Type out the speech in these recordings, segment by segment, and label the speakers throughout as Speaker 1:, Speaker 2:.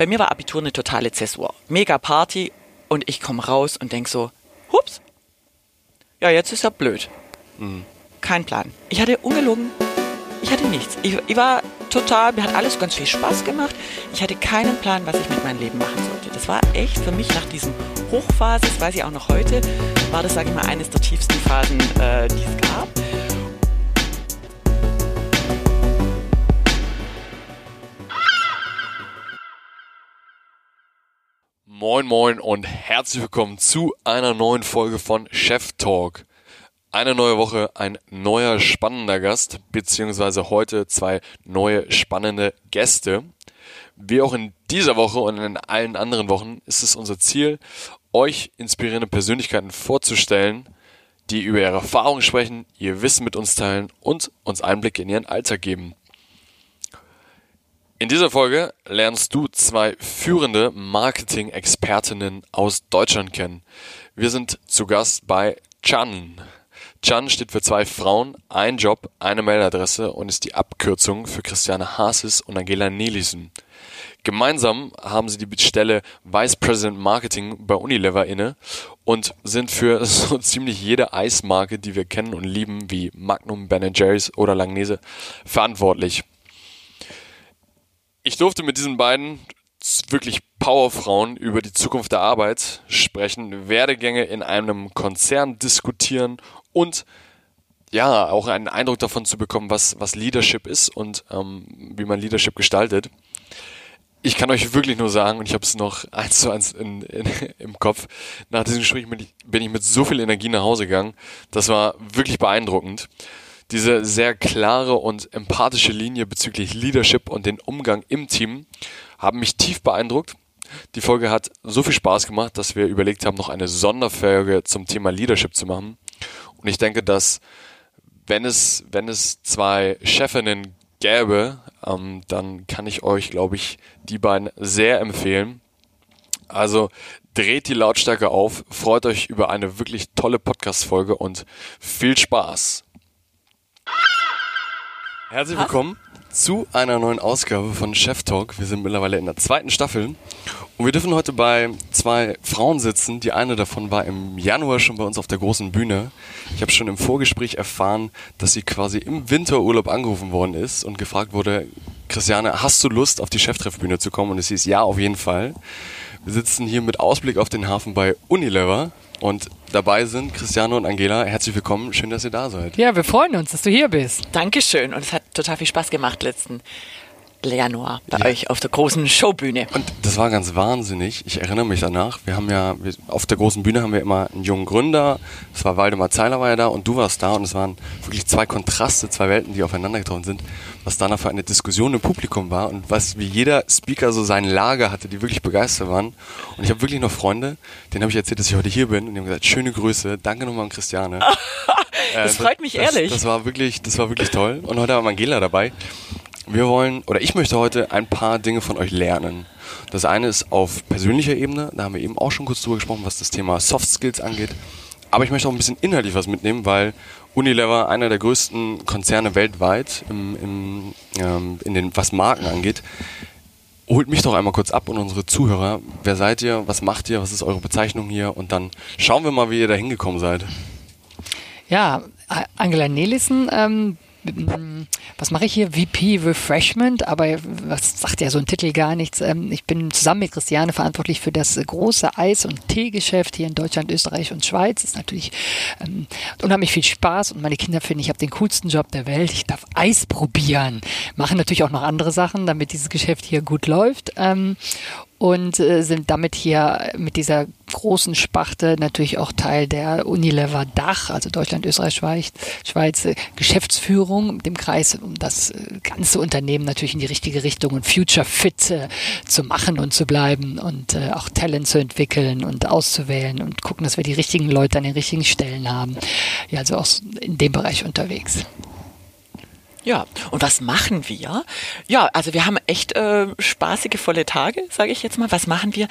Speaker 1: bei mir war Abitur eine totale Zäsur. Mega Party und ich komme raus und denk so, hups, ja, jetzt ist ja blöd. Mhm. Kein Plan. Ich hatte ungelogen, ich hatte nichts. Ich, ich war total, mir hat alles ganz viel Spaß gemacht. Ich hatte keinen Plan, was ich mit meinem Leben machen sollte. Das war echt für mich nach diesem Hochphase, das weiß ich auch noch heute, war das, sage ich mal, eines der tiefsten Phasen, äh, die es gab.
Speaker 2: Moin Moin und herzlich willkommen zu einer neuen Folge von Chef Talk. Eine neue Woche, ein neuer spannender Gast, beziehungsweise heute zwei neue spannende Gäste. Wie auch in dieser Woche und in allen anderen Wochen ist es unser Ziel, euch inspirierende Persönlichkeiten vorzustellen, die über ihre Erfahrungen sprechen, ihr Wissen mit uns teilen und uns Einblicke in ihren Alltag geben. In dieser Folge lernst du zwei führende Marketing-Expertinnen aus Deutschland kennen. Wir sind zu Gast bei Chan. Chan steht für zwei Frauen, ein Job, eine Mailadresse und ist die Abkürzung für Christiane Haases und Angela Nelissen. Gemeinsam haben sie die Stelle Vice President Marketing bei Unilever inne und sind für so ziemlich jede Eismarke, die wir kennen und lieben, wie Magnum, Ben Jerry's oder Langnese, verantwortlich. Ich durfte mit diesen beiden wirklich Powerfrauen über die Zukunft der Arbeit sprechen, Werdegänge in einem Konzern diskutieren und ja, auch einen Eindruck davon zu bekommen, was, was Leadership ist und ähm, wie man Leadership gestaltet. Ich kann euch wirklich nur sagen, und ich habe es noch eins zu eins in, in, im Kopf, nach diesem Gespräch bin ich, bin ich mit so viel Energie nach Hause gegangen. Das war wirklich beeindruckend. Diese sehr klare und empathische Linie bezüglich Leadership und den Umgang im Team haben mich tief beeindruckt. Die Folge hat so viel Spaß gemacht, dass wir überlegt haben, noch eine Sonderfolge zum Thema Leadership zu machen. Und ich denke, dass wenn es, wenn es zwei Chefinnen gäbe, ähm, dann kann ich euch, glaube ich, die beiden sehr empfehlen. Also dreht die Lautstärke auf, freut euch über eine wirklich tolle Podcast-Folge und viel Spaß. Herzlich willkommen zu einer neuen Ausgabe von Chef Talk. Wir sind mittlerweile in der zweiten Staffel und wir dürfen heute bei zwei Frauen sitzen. Die eine davon war im Januar schon bei uns auf der großen Bühne. Ich habe schon im Vorgespräch erfahren, dass sie quasi im Winterurlaub angerufen worden ist und gefragt wurde, Christiane, hast du Lust auf die Cheftreffbühne zu kommen? Und es hieß ja, auf jeden Fall. Wir sitzen hier mit Ausblick auf den Hafen bei Unilever und dabei sind Christiane und Angela. Herzlich willkommen. Schön, dass ihr da seid.
Speaker 3: Ja, wir freuen uns, dass du hier bist.
Speaker 1: Dankeschön. Und es hat total viel Spaß gemacht letzten Januar bei ja. euch auf der großen Showbühne.
Speaker 2: Und das war ganz wahnsinnig. Ich erinnere mich danach. Wir haben ja, wir, auf der großen Bühne haben wir immer einen jungen Gründer. Es war Waldemar Zeiler war ja da und du warst da und es waren wirklich zwei Kontraste, zwei Welten, die aufeinander getroffen sind. Was danach für eine Diskussion im Publikum war und was wie jeder Speaker so sein Lager hatte, die wirklich begeistert waren. Und ich habe wirklich noch Freunde, denen habe ich erzählt, dass ich heute hier bin und die haben gesagt, schöne Grüße, danke nochmal an Christiane.
Speaker 1: das äh, freut mich
Speaker 2: das,
Speaker 1: ehrlich.
Speaker 2: Das war wirklich, das war wirklich toll. Und heute haben wir Angela dabei. Wir wollen, oder ich möchte heute ein paar Dinge von euch lernen. Das eine ist auf persönlicher Ebene, da haben wir eben auch schon kurz drüber gesprochen, was das Thema Soft Skills angeht. Aber ich möchte auch ein bisschen inhaltlich was mitnehmen, weil Unilever einer der größten Konzerne weltweit im, im, ähm, in den, was Marken angeht. Holt mich doch einmal kurz ab und unsere Zuhörer. Wer seid ihr? Was macht ihr? Was ist eure Bezeichnung hier? Und dann schauen wir mal, wie ihr da hingekommen seid.
Speaker 3: Ja, Angela Nelissen ähm, was mache ich hier? VP Refreshment, aber was sagt ja so ein Titel gar nichts. Ähm, ich bin zusammen mit Christiane verantwortlich für das große Eis- und Teegeschäft hier in Deutschland, Österreich und Schweiz. Ist natürlich ähm, unheimlich viel Spaß und meine Kinder finden, ich habe den coolsten Job der Welt. Ich darf Eis probieren. Machen natürlich auch noch andere Sachen, damit dieses Geschäft hier gut läuft. Ähm, und äh, sind damit hier mit dieser großen Sparte natürlich auch Teil der Unilever Dach, also Deutschland, Österreich, Schweiz, äh, Geschäftsführung dem Kreis, um das äh, ganze Unternehmen natürlich in die richtige Richtung und future fit äh, zu machen und zu bleiben und äh, auch Talent zu entwickeln und auszuwählen und gucken, dass wir die richtigen Leute an den richtigen Stellen haben. Ja, also auch in dem Bereich unterwegs.
Speaker 1: Ja, und was machen wir? Ja, also wir haben echt äh, spaßige, volle Tage, sage ich jetzt mal. Was machen wir?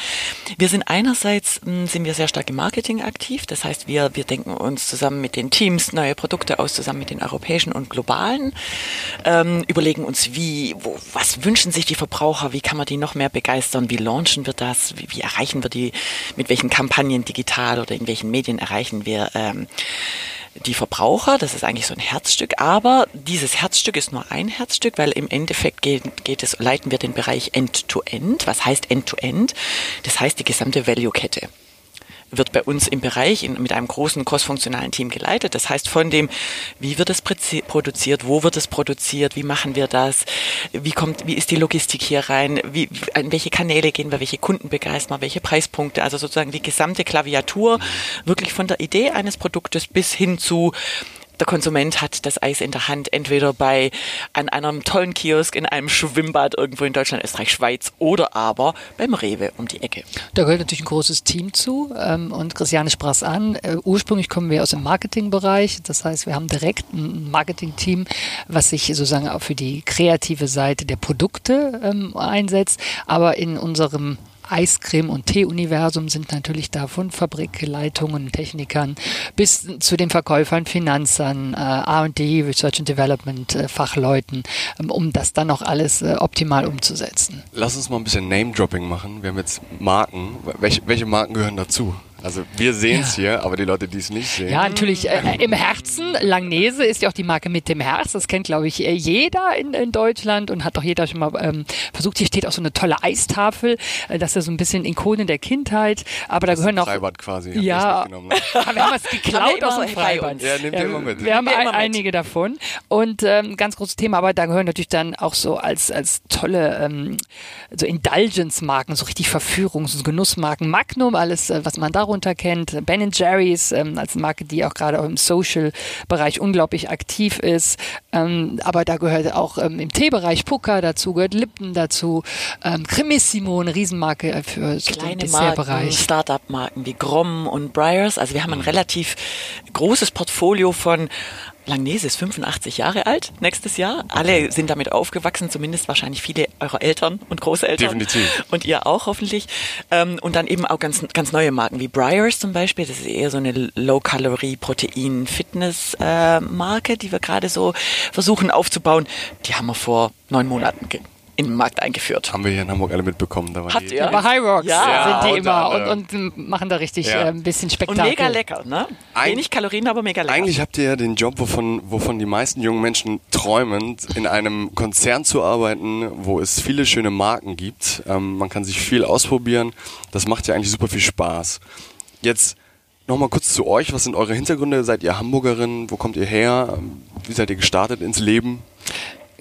Speaker 1: Wir sind einerseits, mh, sind wir sehr stark im Marketing aktiv. Das heißt, wir, wir denken uns zusammen mit den Teams neue Produkte aus, zusammen mit den europäischen und globalen, ähm, überlegen uns, wie, wo, was wünschen sich die Verbraucher, wie kann man die noch mehr begeistern, wie launchen wir das, wie, wie erreichen wir die, mit welchen Kampagnen digital oder in welchen Medien erreichen wir ähm, die Verbraucher, das ist eigentlich so ein Herzstück, aber dieses Herzstück ist nur ein Herzstück, weil im Endeffekt geht, geht es, leiten wir den Bereich End-to-End. -End. Was heißt End-to-End? -End? Das heißt die gesamte Value-Kette wird bei uns im Bereich in, mit einem großen crossfunktionalen Team geleitet. Das heißt von dem, wie wird es produziert, wo wird es produziert, wie machen wir das, wie kommt, wie ist die Logistik hier rein, wie, an welche Kanäle gehen wir, welche Kunden begeistern wir, welche Preispunkte, also sozusagen die gesamte Klaviatur, wirklich von der Idee eines Produktes bis hin zu der Konsument hat das Eis in der Hand, entweder bei an einem tollen Kiosk in einem Schwimmbad irgendwo in Deutschland, Österreich, Schweiz oder aber beim Rewe um die Ecke.
Speaker 3: Da gehört natürlich ein großes Team zu ähm, und Christiane sprach es an. Äh, ursprünglich kommen wir aus dem Marketingbereich, das heißt, wir haben direkt ein Marketingteam, was sich sozusagen auch für die kreative Seite der Produkte ähm, einsetzt, aber in unserem Eiscreme- und Tee-Universum sind natürlich da von Fabrikleitungen, Technikern bis zu den Verkäufern, Finanzern, äh, R&D, Research and Development, äh, Fachleuten, ähm, um das dann auch alles äh, optimal umzusetzen.
Speaker 2: Lass uns mal ein bisschen Name-Dropping machen. Wir haben jetzt Marken. Welche, welche Marken gehören dazu? Also wir sehen es ja. hier, aber die Leute, die es nicht sehen.
Speaker 3: Ja, natürlich äh, im Herzen. Langnese ist ja auch die Marke mit dem Herz. Das kennt, glaube ich, äh, jeder in, in Deutschland und hat doch jeder schon mal ähm, versucht. Hier steht auch so eine tolle Eistafel. Äh, das ist ja so ein bisschen Ikonen der Kindheit. Aber da gehören auch...
Speaker 2: Freibad quasi.
Speaker 3: Ja, ne? wir haben was geklaut aus dem Freibad.
Speaker 2: Ja, nehmt ihr immer mit.
Speaker 3: Wir haben ein, einige davon. Und ähm, ganz großes Thema, aber da gehören natürlich dann auch so als, als tolle ähm, so Indulgence-Marken, so richtig Verführungs- und Genussmarken. Magnum, alles, äh, was man da darunter kennt. Ben Jerry's ähm, als Marke, die auch gerade im Social-Bereich unglaublich aktiv ist. Ähm, aber da gehört auch ähm, im Teebereich Puka dazu, gehört Lipton dazu. Ähm, Cremissimo, eine Riesenmarke für
Speaker 1: so Kleine den Marken, Startup-Marken wie Grom und Briars. Also wir haben ein relativ großes Portfolio von Langnese ist 85 Jahre alt nächstes Jahr. Alle sind damit aufgewachsen, zumindest wahrscheinlich viele eurer Eltern und Großeltern.
Speaker 2: Definitiv.
Speaker 1: Und ihr auch hoffentlich. Ähm, und dann eben auch ganz, ganz neue Marken wie Briars zum Beispiel. Das ist eher so eine Low-Calorie-Protein-Fitness-Marke, die wir gerade so versuchen aufzubauen. Die haben wir vor neun Monaten in den Markt eingeführt.
Speaker 2: Haben wir hier in Hamburg alle mitbekommen. Da
Speaker 3: Hat ihr? Bei High Rocks ja. sind die immer und, und, machen da richtig ja. äh, ein bisschen Spektakel.
Speaker 1: Und mega lecker, ne? Ein, Wenig Kalorien, aber mega lecker.
Speaker 2: Eigentlich habt ihr ja den Job, wovon, wovon die meisten jungen Menschen träumen, in einem Konzern zu arbeiten, wo es viele schöne Marken gibt. Ähm, man kann sich viel ausprobieren. Das macht ja eigentlich super viel Spaß. Jetzt Nochmal kurz zu euch. Was sind eure Hintergründe? Seid ihr Hamburgerin? Wo kommt ihr her? Wie seid ihr gestartet ins Leben?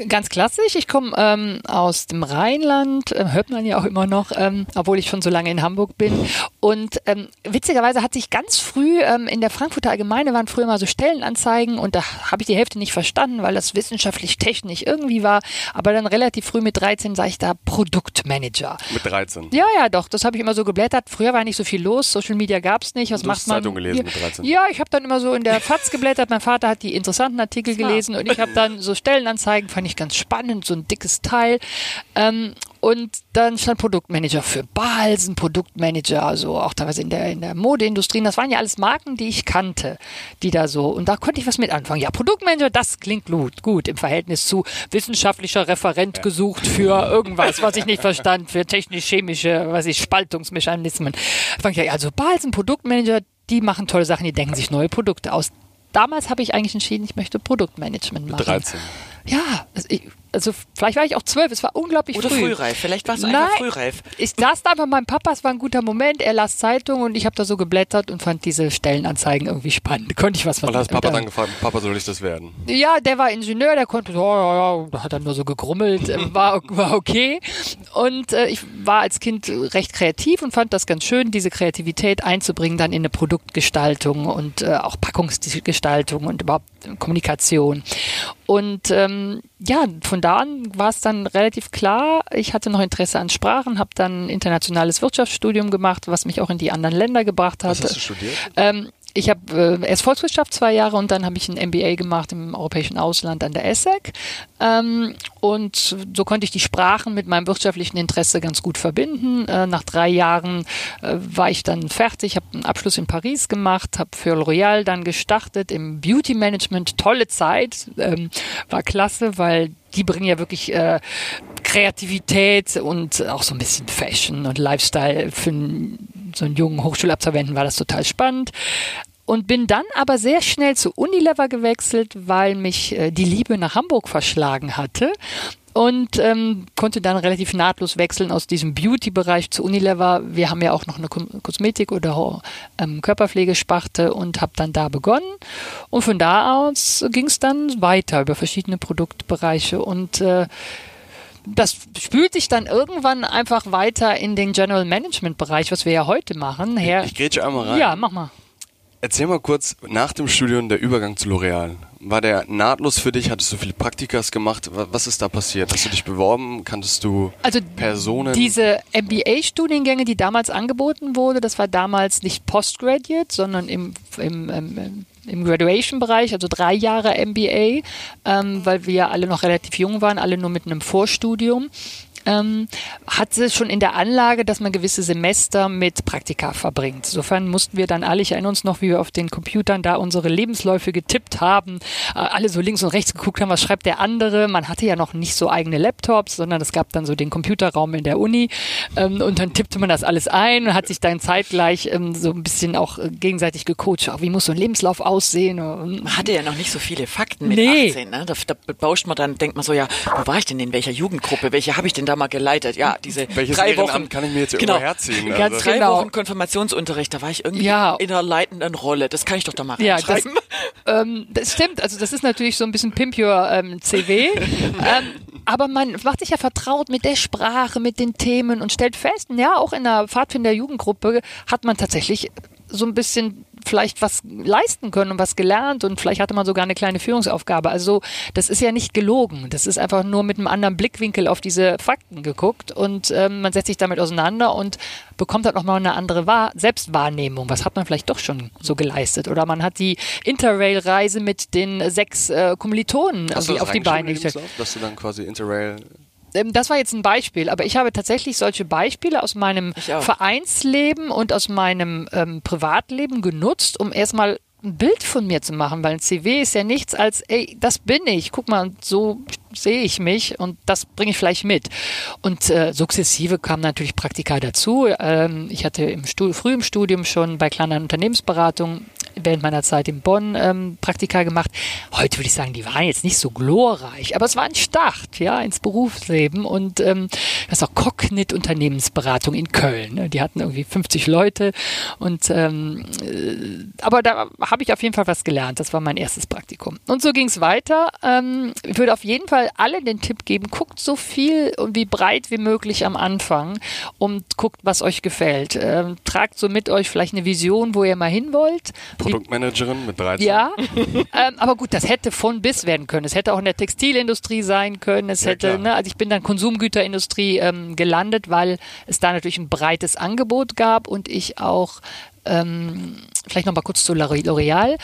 Speaker 3: Ganz klassisch. Ich komme ähm, aus dem Rheinland, äh, hört man ja auch immer noch, ähm, obwohl ich schon so lange in Hamburg bin. Und ähm, witzigerweise hat sich ganz früh ähm, in der Frankfurter Allgemeine waren früher mal so Stellenanzeigen und da habe ich die Hälfte nicht verstanden, weil das wissenschaftlich technisch irgendwie war. Aber dann relativ früh mit 13 sah ich da Produktmanager.
Speaker 2: Mit 13?
Speaker 3: Ja, ja, doch. Das habe ich immer so geblättert. Früher war nicht so viel los. Social Media gab es nicht. Was du macht man?
Speaker 2: Zeitung gelesen mit 13?
Speaker 3: Ja, ich habe dann immer so in der FAZ geblättert. Mein Vater hat die interessanten Artikel gelesen und ich habe dann so Stellenanzeigen, fand ich ganz spannend, so ein dickes Teil. Ähm, und dann stand Produktmanager für Balsen, Produktmanager, also auch teilweise in der, in der Modeindustrie. Das waren ja alles Marken, die ich kannte, die da so, und da konnte ich was mit anfangen. Ja, Produktmanager, das klingt gut, gut im Verhältnis zu wissenschaftlicher Referent ja. gesucht für irgendwas, was ich nicht verstand, für technisch-chemische, was ich, Spaltungsmechanismen. Fang ich, also Balsen, Produktmanager, die machen tolle Sachen, die denken sich neue Produkte aus. Damals habe ich eigentlich entschieden, ich möchte Produktmanagement machen.
Speaker 2: 13.
Speaker 3: Ja, also ich, also vielleicht war ich auch zwölf, es war unglaublich
Speaker 1: Oder
Speaker 3: früh.
Speaker 1: frühreif, vielleicht warst du einfach frühreif.
Speaker 3: Ich saß da bei meinem Papa, es war ein guter Moment, er las Zeitung und ich habe da so geblättert und fand diese Stellenanzeigen irgendwie spannend. Konnte ich was
Speaker 2: Und hast Papa dann gefragt, Papa, soll ich das werden?
Speaker 3: Ja, der war Ingenieur, der konnte, ja, ja, ja, hat dann nur so gegrummelt, äh, war, war okay. Und äh, ich war als Kind recht kreativ und fand das ganz schön, diese Kreativität einzubringen dann in eine Produktgestaltung und äh, auch Packungsgestaltung und überhaupt Kommunikation. Und ähm, ja, von da an war es dann relativ klar. Ich hatte noch Interesse an Sprachen, habe dann ein internationales Wirtschaftsstudium gemacht, was mich auch in die anderen Länder gebracht hat.
Speaker 2: Was hast du studiert?
Speaker 3: Ähm, ich habe äh, erst Volkswirtschaft zwei Jahre und dann habe ich ein MBA gemacht im europäischen Ausland an der ESSEC. Ähm, und so konnte ich die Sprachen mit meinem wirtschaftlichen Interesse ganz gut verbinden. Äh, nach drei Jahren äh, war ich dann fertig, habe einen Abschluss in Paris gemacht, habe für L'Oreal dann gestartet im Beauty Management. Tolle Zeit, ähm, war klasse, weil die bringen ja wirklich äh, Kreativität und auch so ein bisschen Fashion und Lifestyle. Für so einen jungen Hochschulabsolventen war das total spannend. Und bin dann aber sehr schnell zu Unilever gewechselt, weil mich äh, die Liebe nach Hamburg verschlagen hatte und ähm, konnte dann relativ nahtlos wechseln aus diesem Beauty-Bereich zu Unilever. Wir haben ja auch noch eine Kosmetik- oder ähm, Körperpflegesparte und habe dann da begonnen. Und von da aus ging es dann weiter über verschiedene Produktbereiche und äh, das spült sich dann irgendwann einfach weiter in den General Management Bereich, was wir ja heute machen. Herr,
Speaker 2: ich grätsche einmal rein.
Speaker 3: Ja, mach mal.
Speaker 2: Erzähl mal kurz nach dem Studium der Übergang zu L'Oreal. War der nahtlos für dich? Hattest du viele Praktikas gemacht? Was ist da passiert? Hast du dich beworben? Kanntest du
Speaker 3: also
Speaker 2: Personen?
Speaker 3: Diese MBA-Studiengänge, die damals angeboten wurde, das war damals nicht Postgraduate, sondern im, im, im im Graduation-Bereich, also drei Jahre MBA, ähm, weil wir alle noch relativ jung waren, alle nur mit einem Vorstudium ähm, hatte schon in der Anlage, dass man gewisse Semester mit Praktika verbringt. Insofern mussten wir dann alle, ich erinnere uns noch, wie wir auf den Computern da unsere Lebensläufe getippt haben, äh, alle so links und rechts geguckt haben, was schreibt der andere. Man hatte ja noch nicht so eigene Laptops, sondern es gab dann so den Computerraum in der Uni ähm, und dann tippte man das alles ein und hat sich dann zeitgleich ähm, so ein bisschen auch äh, gegenseitig gecoacht. Wie muss so ein Lebenslauf aussehen?
Speaker 1: Man hatte ja noch nicht so viele Fakten mit nee. 18. Ne? Da, da bauscht man dann, denkt man so, ja, wo war ich denn in welcher Jugendgruppe? Welche habe ich denn da mal geleitet. Ja, diese
Speaker 2: Welches
Speaker 1: drei
Speaker 2: Ehrenamt
Speaker 1: Wochen
Speaker 2: kann ich mir jetzt
Speaker 1: genau,
Speaker 2: herziehen?
Speaker 1: Ganz also. drei genau. Wochen Konfirmationsunterricht, da war ich irgendwie ja. in einer leitenden Rolle. Das kann ich doch da mal ja,
Speaker 3: das, ähm, das stimmt. Also das ist natürlich so ein bisschen Pimp Your ähm, CW. ähm, aber man macht sich ja vertraut mit der Sprache, mit den Themen und stellt fest, ja, auch in der Pfadfinder-Jugendgruppe hat man tatsächlich so ein bisschen vielleicht was leisten können und was gelernt und vielleicht hatte man sogar eine kleine Führungsaufgabe. Also das ist ja nicht gelogen. Das ist einfach nur mit einem anderen Blickwinkel auf diese Fakten geguckt und ähm, man setzt sich damit auseinander und bekommt halt nochmal eine andere Wahr Selbstwahrnehmung. Was hat man vielleicht doch schon so geleistet? Oder man hat die Interrail-Reise mit den sechs äh, Kommilitonen auf die Beine gestellt.
Speaker 2: Dass du dann quasi Interrail
Speaker 3: das war jetzt ein Beispiel, aber ich habe tatsächlich solche Beispiele aus meinem Vereinsleben und aus meinem ähm, Privatleben genutzt, um erstmal ein Bild von mir zu machen, weil ein CW ist ja nichts als, ey, das bin ich, guck mal, so sehe ich mich und das bringe ich vielleicht mit. Und äh, sukzessive kamen natürlich Praktika dazu. Ähm, ich hatte im Stud früh im Studium schon bei kleinen Unternehmensberatungen während meiner Zeit in Bonn ähm, Praktika gemacht. Heute würde ich sagen, die waren jetzt nicht so glorreich, aber es war ein Start ja, ins Berufsleben und ähm, das ist auch Cognit Unternehmensberatung in Köln. Ne? Die hatten irgendwie 50 Leute und ähm, äh, aber da habe ich auf jeden Fall was gelernt. Das war mein erstes Praktikum. Und so ging es weiter. Ähm, ich würde auf jeden Fall alle den Tipp geben, guckt so viel und wie breit wie möglich am Anfang und guckt, was euch gefällt. Ähm, tragt so mit euch vielleicht eine Vision, wo ihr mal hin wollt.
Speaker 2: Produktmanagerin mit 13.
Speaker 3: Ja, ähm, aber gut, das hätte von bis werden können. Es hätte auch in der Textilindustrie sein können. Es ja, hätte, ne, also ich bin dann Konsumgüterindustrie ähm, gelandet, weil es da natürlich ein breites Angebot gab und ich auch ähm, vielleicht noch mal kurz zu L'Oreal.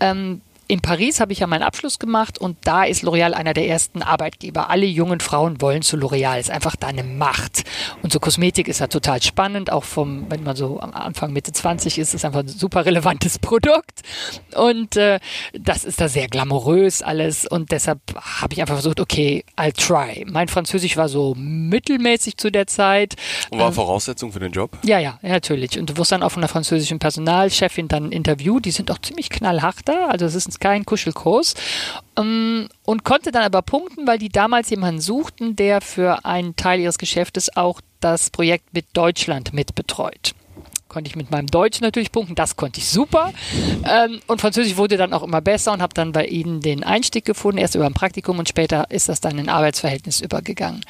Speaker 3: Ähm, in Paris habe ich ja meinen Abschluss gemacht und da ist L'Oreal einer der ersten Arbeitgeber. Alle jungen Frauen wollen zu L'Oreal. Ist einfach da eine Macht. Und so Kosmetik ist ja total spannend. Auch vom, wenn man so am Anfang Mitte 20 ist, ist einfach ein super relevantes Produkt. Und äh, das ist da sehr glamourös alles. Und deshalb habe ich einfach versucht, okay, I'll try. Mein Französisch war so mittelmäßig zu der Zeit.
Speaker 2: Und war ähm, Voraussetzung für den Job?
Speaker 3: Ja, ja, natürlich. Und du wirst dann auch von der französischen Personalchefin dann interviewt. Die sind auch ziemlich knallhart da. Also es ist kein Kuschelkurs. Ähm, und konnte dann aber punkten, weil die damals jemanden suchten, der für einen Teil ihres Geschäftes auch das Projekt mit Deutschland mitbetreut konnte ich mit meinem Deutsch natürlich punkten, das konnte ich super. Ähm, und Französisch wurde dann auch immer besser und habe dann bei ihnen den Einstieg gefunden, erst über ein Praktikum und später ist das dann in Arbeitsverhältnis übergegangen.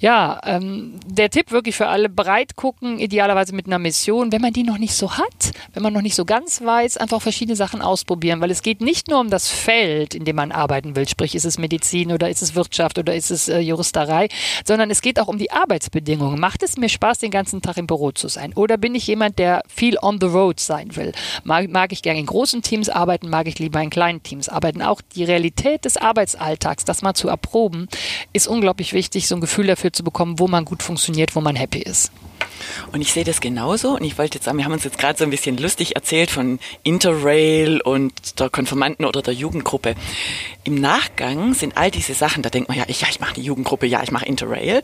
Speaker 3: Ja, ähm, der Tipp wirklich für alle, breit gucken, idealerweise mit einer Mission. Wenn man die noch nicht so hat, wenn man noch nicht so ganz weiß, einfach verschiedene Sachen ausprobieren, weil es geht nicht nur um das Feld, in dem man arbeiten will, sprich ist es Medizin oder ist es Wirtschaft oder ist es äh, Juristerei, sondern es geht auch um die Arbeitsbedingungen. Macht es mir Spaß, den ganzen Tag im Büro zu sein? Oder bin ich jemand, der viel on the road sein will? Mag, mag ich gerne in großen Teams arbeiten, mag ich lieber in kleinen Teams arbeiten? Auch die Realität des Arbeitsalltags, das mal zu erproben, ist unglaublich wichtig, so ein Gefühl dafür zu bekommen, wo man gut funktioniert, wo man happy ist.
Speaker 1: Und ich sehe das genauso. Und ich wollte jetzt sagen, wir haben uns jetzt gerade so ein bisschen lustig erzählt von Interrail und der Konfirmanden oder der Jugendgruppe. Im Nachgang sind all diese Sachen, da denkt man ja, ich, ja, ich mache eine Jugendgruppe, ja, ich mache Interrail.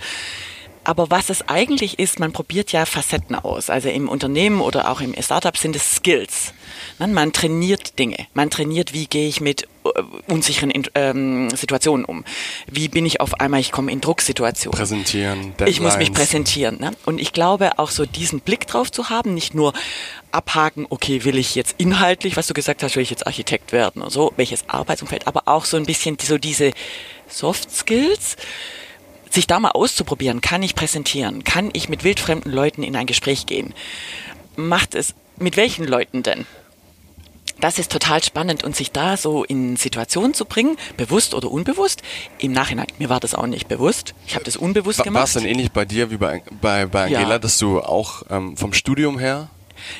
Speaker 1: Aber was es eigentlich ist, man probiert ja Facetten aus. Also im Unternehmen oder auch im Startup sind es Skills. Man trainiert Dinge. Man trainiert, wie gehe ich mit äh, unsicheren ähm, Situationen um. Wie bin ich auf einmal, ich komme in Drucksituationen.
Speaker 2: Präsentieren.
Speaker 1: Deadlines. Ich muss mich präsentieren. Ne? Und ich glaube, auch so diesen Blick drauf zu haben, nicht nur abhaken, okay, will ich jetzt inhaltlich, was du gesagt hast, will ich jetzt Architekt werden oder so, welches Arbeitsumfeld, aber auch so ein bisschen so diese Soft Skills sich da mal auszuprobieren, kann ich präsentieren, kann ich mit wildfremden Leuten in ein Gespräch gehen. Macht es, mit welchen Leuten denn? Das ist total spannend und sich da so in Situationen zu bringen, bewusst oder unbewusst. Im Nachhinein, mir war das auch nicht bewusst. Ich habe das unbewusst gemacht.
Speaker 2: War es dann ähnlich bei dir wie bei, bei, bei Angela, ja. dass du auch ähm, vom Studium her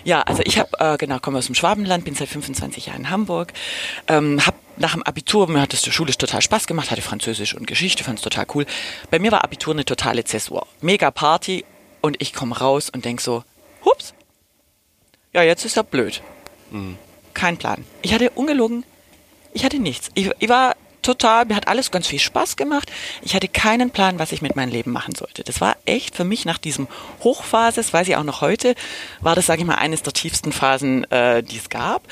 Speaker 1: ja, also ich habe, äh, genau, komme aus dem Schwabenland, bin seit 25 Jahren in Hamburg, ähm, habe nach dem Abitur, mir hat das schulisch total Spaß gemacht, hatte Französisch und Geschichte, fand es total cool. Bei mir war Abitur eine totale Zäsur. Mega Party und ich komme raus und denk so, hups, ja, jetzt ist er blöd. Mhm. Kein Plan. Ich hatte ungelogen, ich hatte nichts. Ich, ich war total, mir hat alles ganz viel Spaß gemacht. Ich hatte keinen Plan, was ich mit meinem Leben machen sollte. Das war echt für mich nach diesem Hochphase, das weiß ich auch noch heute, war das, sage ich mal, eines der tiefsten Phasen, äh, die es gab.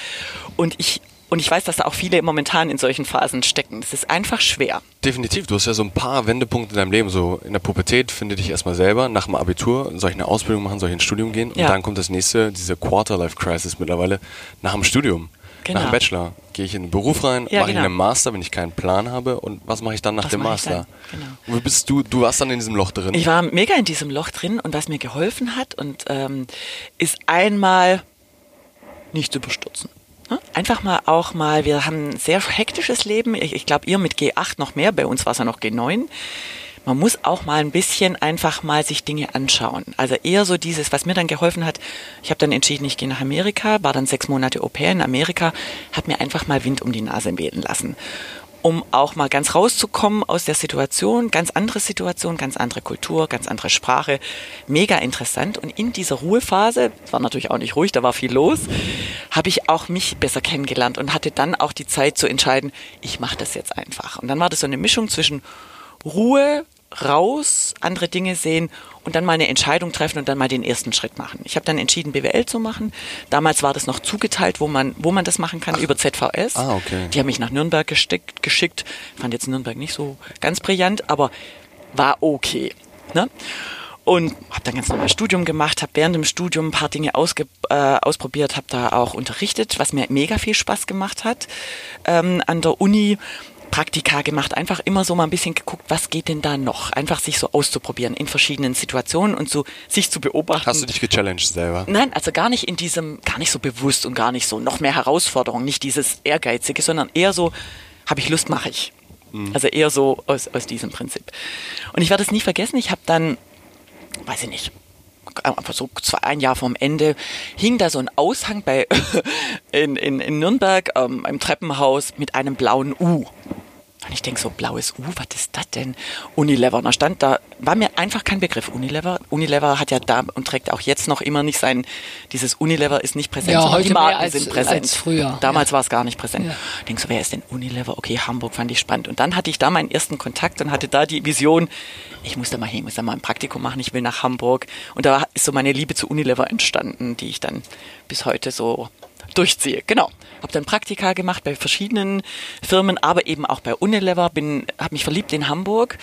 Speaker 1: Und ich und ich weiß, dass da auch viele momentan in solchen Phasen stecken. Das ist einfach schwer.
Speaker 2: Definitiv. Du hast ja so ein paar Wendepunkte in deinem Leben. So in der Pubertät finde dich erstmal selber. Nach dem Abitur soll ich eine Ausbildung machen, soll ich ins Studium gehen. Und ja. dann kommt das nächste, diese Quarter-Life-Crisis mittlerweile, nach dem Studium. Genau. Nach dem Bachelor gehe ich in den Beruf rein, ja, mache genau. ich einen Master, wenn ich keinen Plan habe und was mache ich dann nach was dem Master? Genau. Wo bist du? Du warst dann in diesem Loch drin.
Speaker 1: Ich war mega in diesem Loch drin und was mir geholfen hat und ähm, ist einmal nicht zu überstürzen. Einfach mal auch mal, wir haben ein sehr hektisches Leben. Ich, ich glaube, ihr mit G8 noch mehr, bei uns war es ja noch G9 man muss auch mal ein bisschen einfach mal sich Dinge anschauen. Also eher so dieses, was mir dann geholfen hat, ich habe dann entschieden, ich gehe nach Amerika, war dann sechs Monate Au pair in Amerika, hat mir einfach mal Wind um die Nase wehen lassen. Um auch mal ganz rauszukommen aus der Situation, ganz andere Situation, ganz andere Kultur, ganz andere Sprache. Mega interessant. Und in dieser Ruhephase, war natürlich auch nicht ruhig, da war viel los, habe ich auch mich besser kennengelernt und hatte dann auch die Zeit zu entscheiden, ich mache das jetzt einfach. Und dann war das so eine Mischung zwischen Ruhe, raus, andere Dinge sehen und dann mal eine Entscheidung treffen und dann mal den ersten Schritt machen. Ich habe dann entschieden, BWL zu machen. Damals war das noch zugeteilt, wo man, wo man das machen kann, Ach. über ZVS.
Speaker 2: Ah, okay.
Speaker 1: Die haben mich nach Nürnberg gesteckt, geschickt. Fand jetzt Nürnberg nicht so ganz brillant, aber war okay. Ne? Und habe dann ganz normal Studium gemacht, habe während dem Studium ein paar Dinge ausge, äh, ausprobiert, habe da auch unterrichtet, was mir mega viel Spaß gemacht hat ähm, an der Uni Praktika gemacht, einfach immer so mal ein bisschen geguckt, was geht denn da noch? Einfach sich so auszuprobieren in verschiedenen Situationen und so sich zu beobachten.
Speaker 2: Hast du dich gechallenged selber?
Speaker 1: Nein, also gar nicht in diesem, gar nicht so bewusst und gar nicht so noch mehr Herausforderung, nicht dieses Ehrgeizige, sondern eher so, habe ich Lust, mache ich. Mhm. Also eher so aus, aus diesem Prinzip. Und ich werde es nie vergessen, ich habe dann, weiß ich nicht, einfach so zwei, ein Jahr vom Ende, hing da so ein Aushang bei in, in, in Nürnberg ähm, im Treppenhaus mit einem blauen U. Und ich denke so, blaues U, was ist das denn? Unilever. Und da stand da, war mir einfach kein Begriff. Unilever. Unilever hat ja da und trägt auch jetzt noch immer nicht sein, dieses Unilever ist nicht präsent,
Speaker 3: ja, heute die Marken als,
Speaker 1: sind präsent.
Speaker 3: Als früher.
Speaker 1: Damals ja. war es gar nicht präsent. Ja. Ich denke so, wer ist denn Unilever? Okay, Hamburg fand ich spannend. Und dann hatte ich da meinen ersten Kontakt und hatte da die Vision, ich muss da mal hin, ich muss da mal ein Praktikum machen, ich will nach Hamburg. Und da ist so meine Liebe zu Unilever entstanden, die ich dann bis heute so durchziehe. Genau. Habe dann Praktika gemacht bei verschiedenen Firmen, aber eben auch bei Unilever. Bin, habe mich verliebt in Hamburg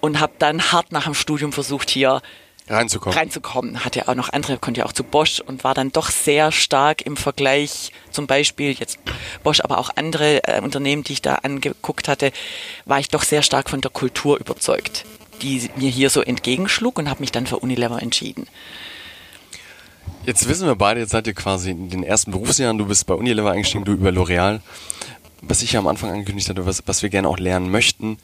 Speaker 1: und habe dann hart nach dem Studium versucht hier
Speaker 2: reinzukommen.
Speaker 1: Reinzukommen. Hatte auch noch andere, konnte ja auch zu Bosch und war dann doch sehr stark im Vergleich, zum Beispiel jetzt Bosch, aber auch andere äh, Unternehmen, die ich da angeguckt hatte, war ich doch sehr stark von der Kultur überzeugt. die mir hier so entgegenschlug und habe mich dann für Unilever entschieden.
Speaker 2: Jetzt wissen wir beide, jetzt seid ihr quasi in den ersten Berufsjahren, du bist bei Unilever eingestiegen, du über L'Oreal. Was ich ja am Anfang angekündigt hatte, was, was wir gerne auch lernen möchten,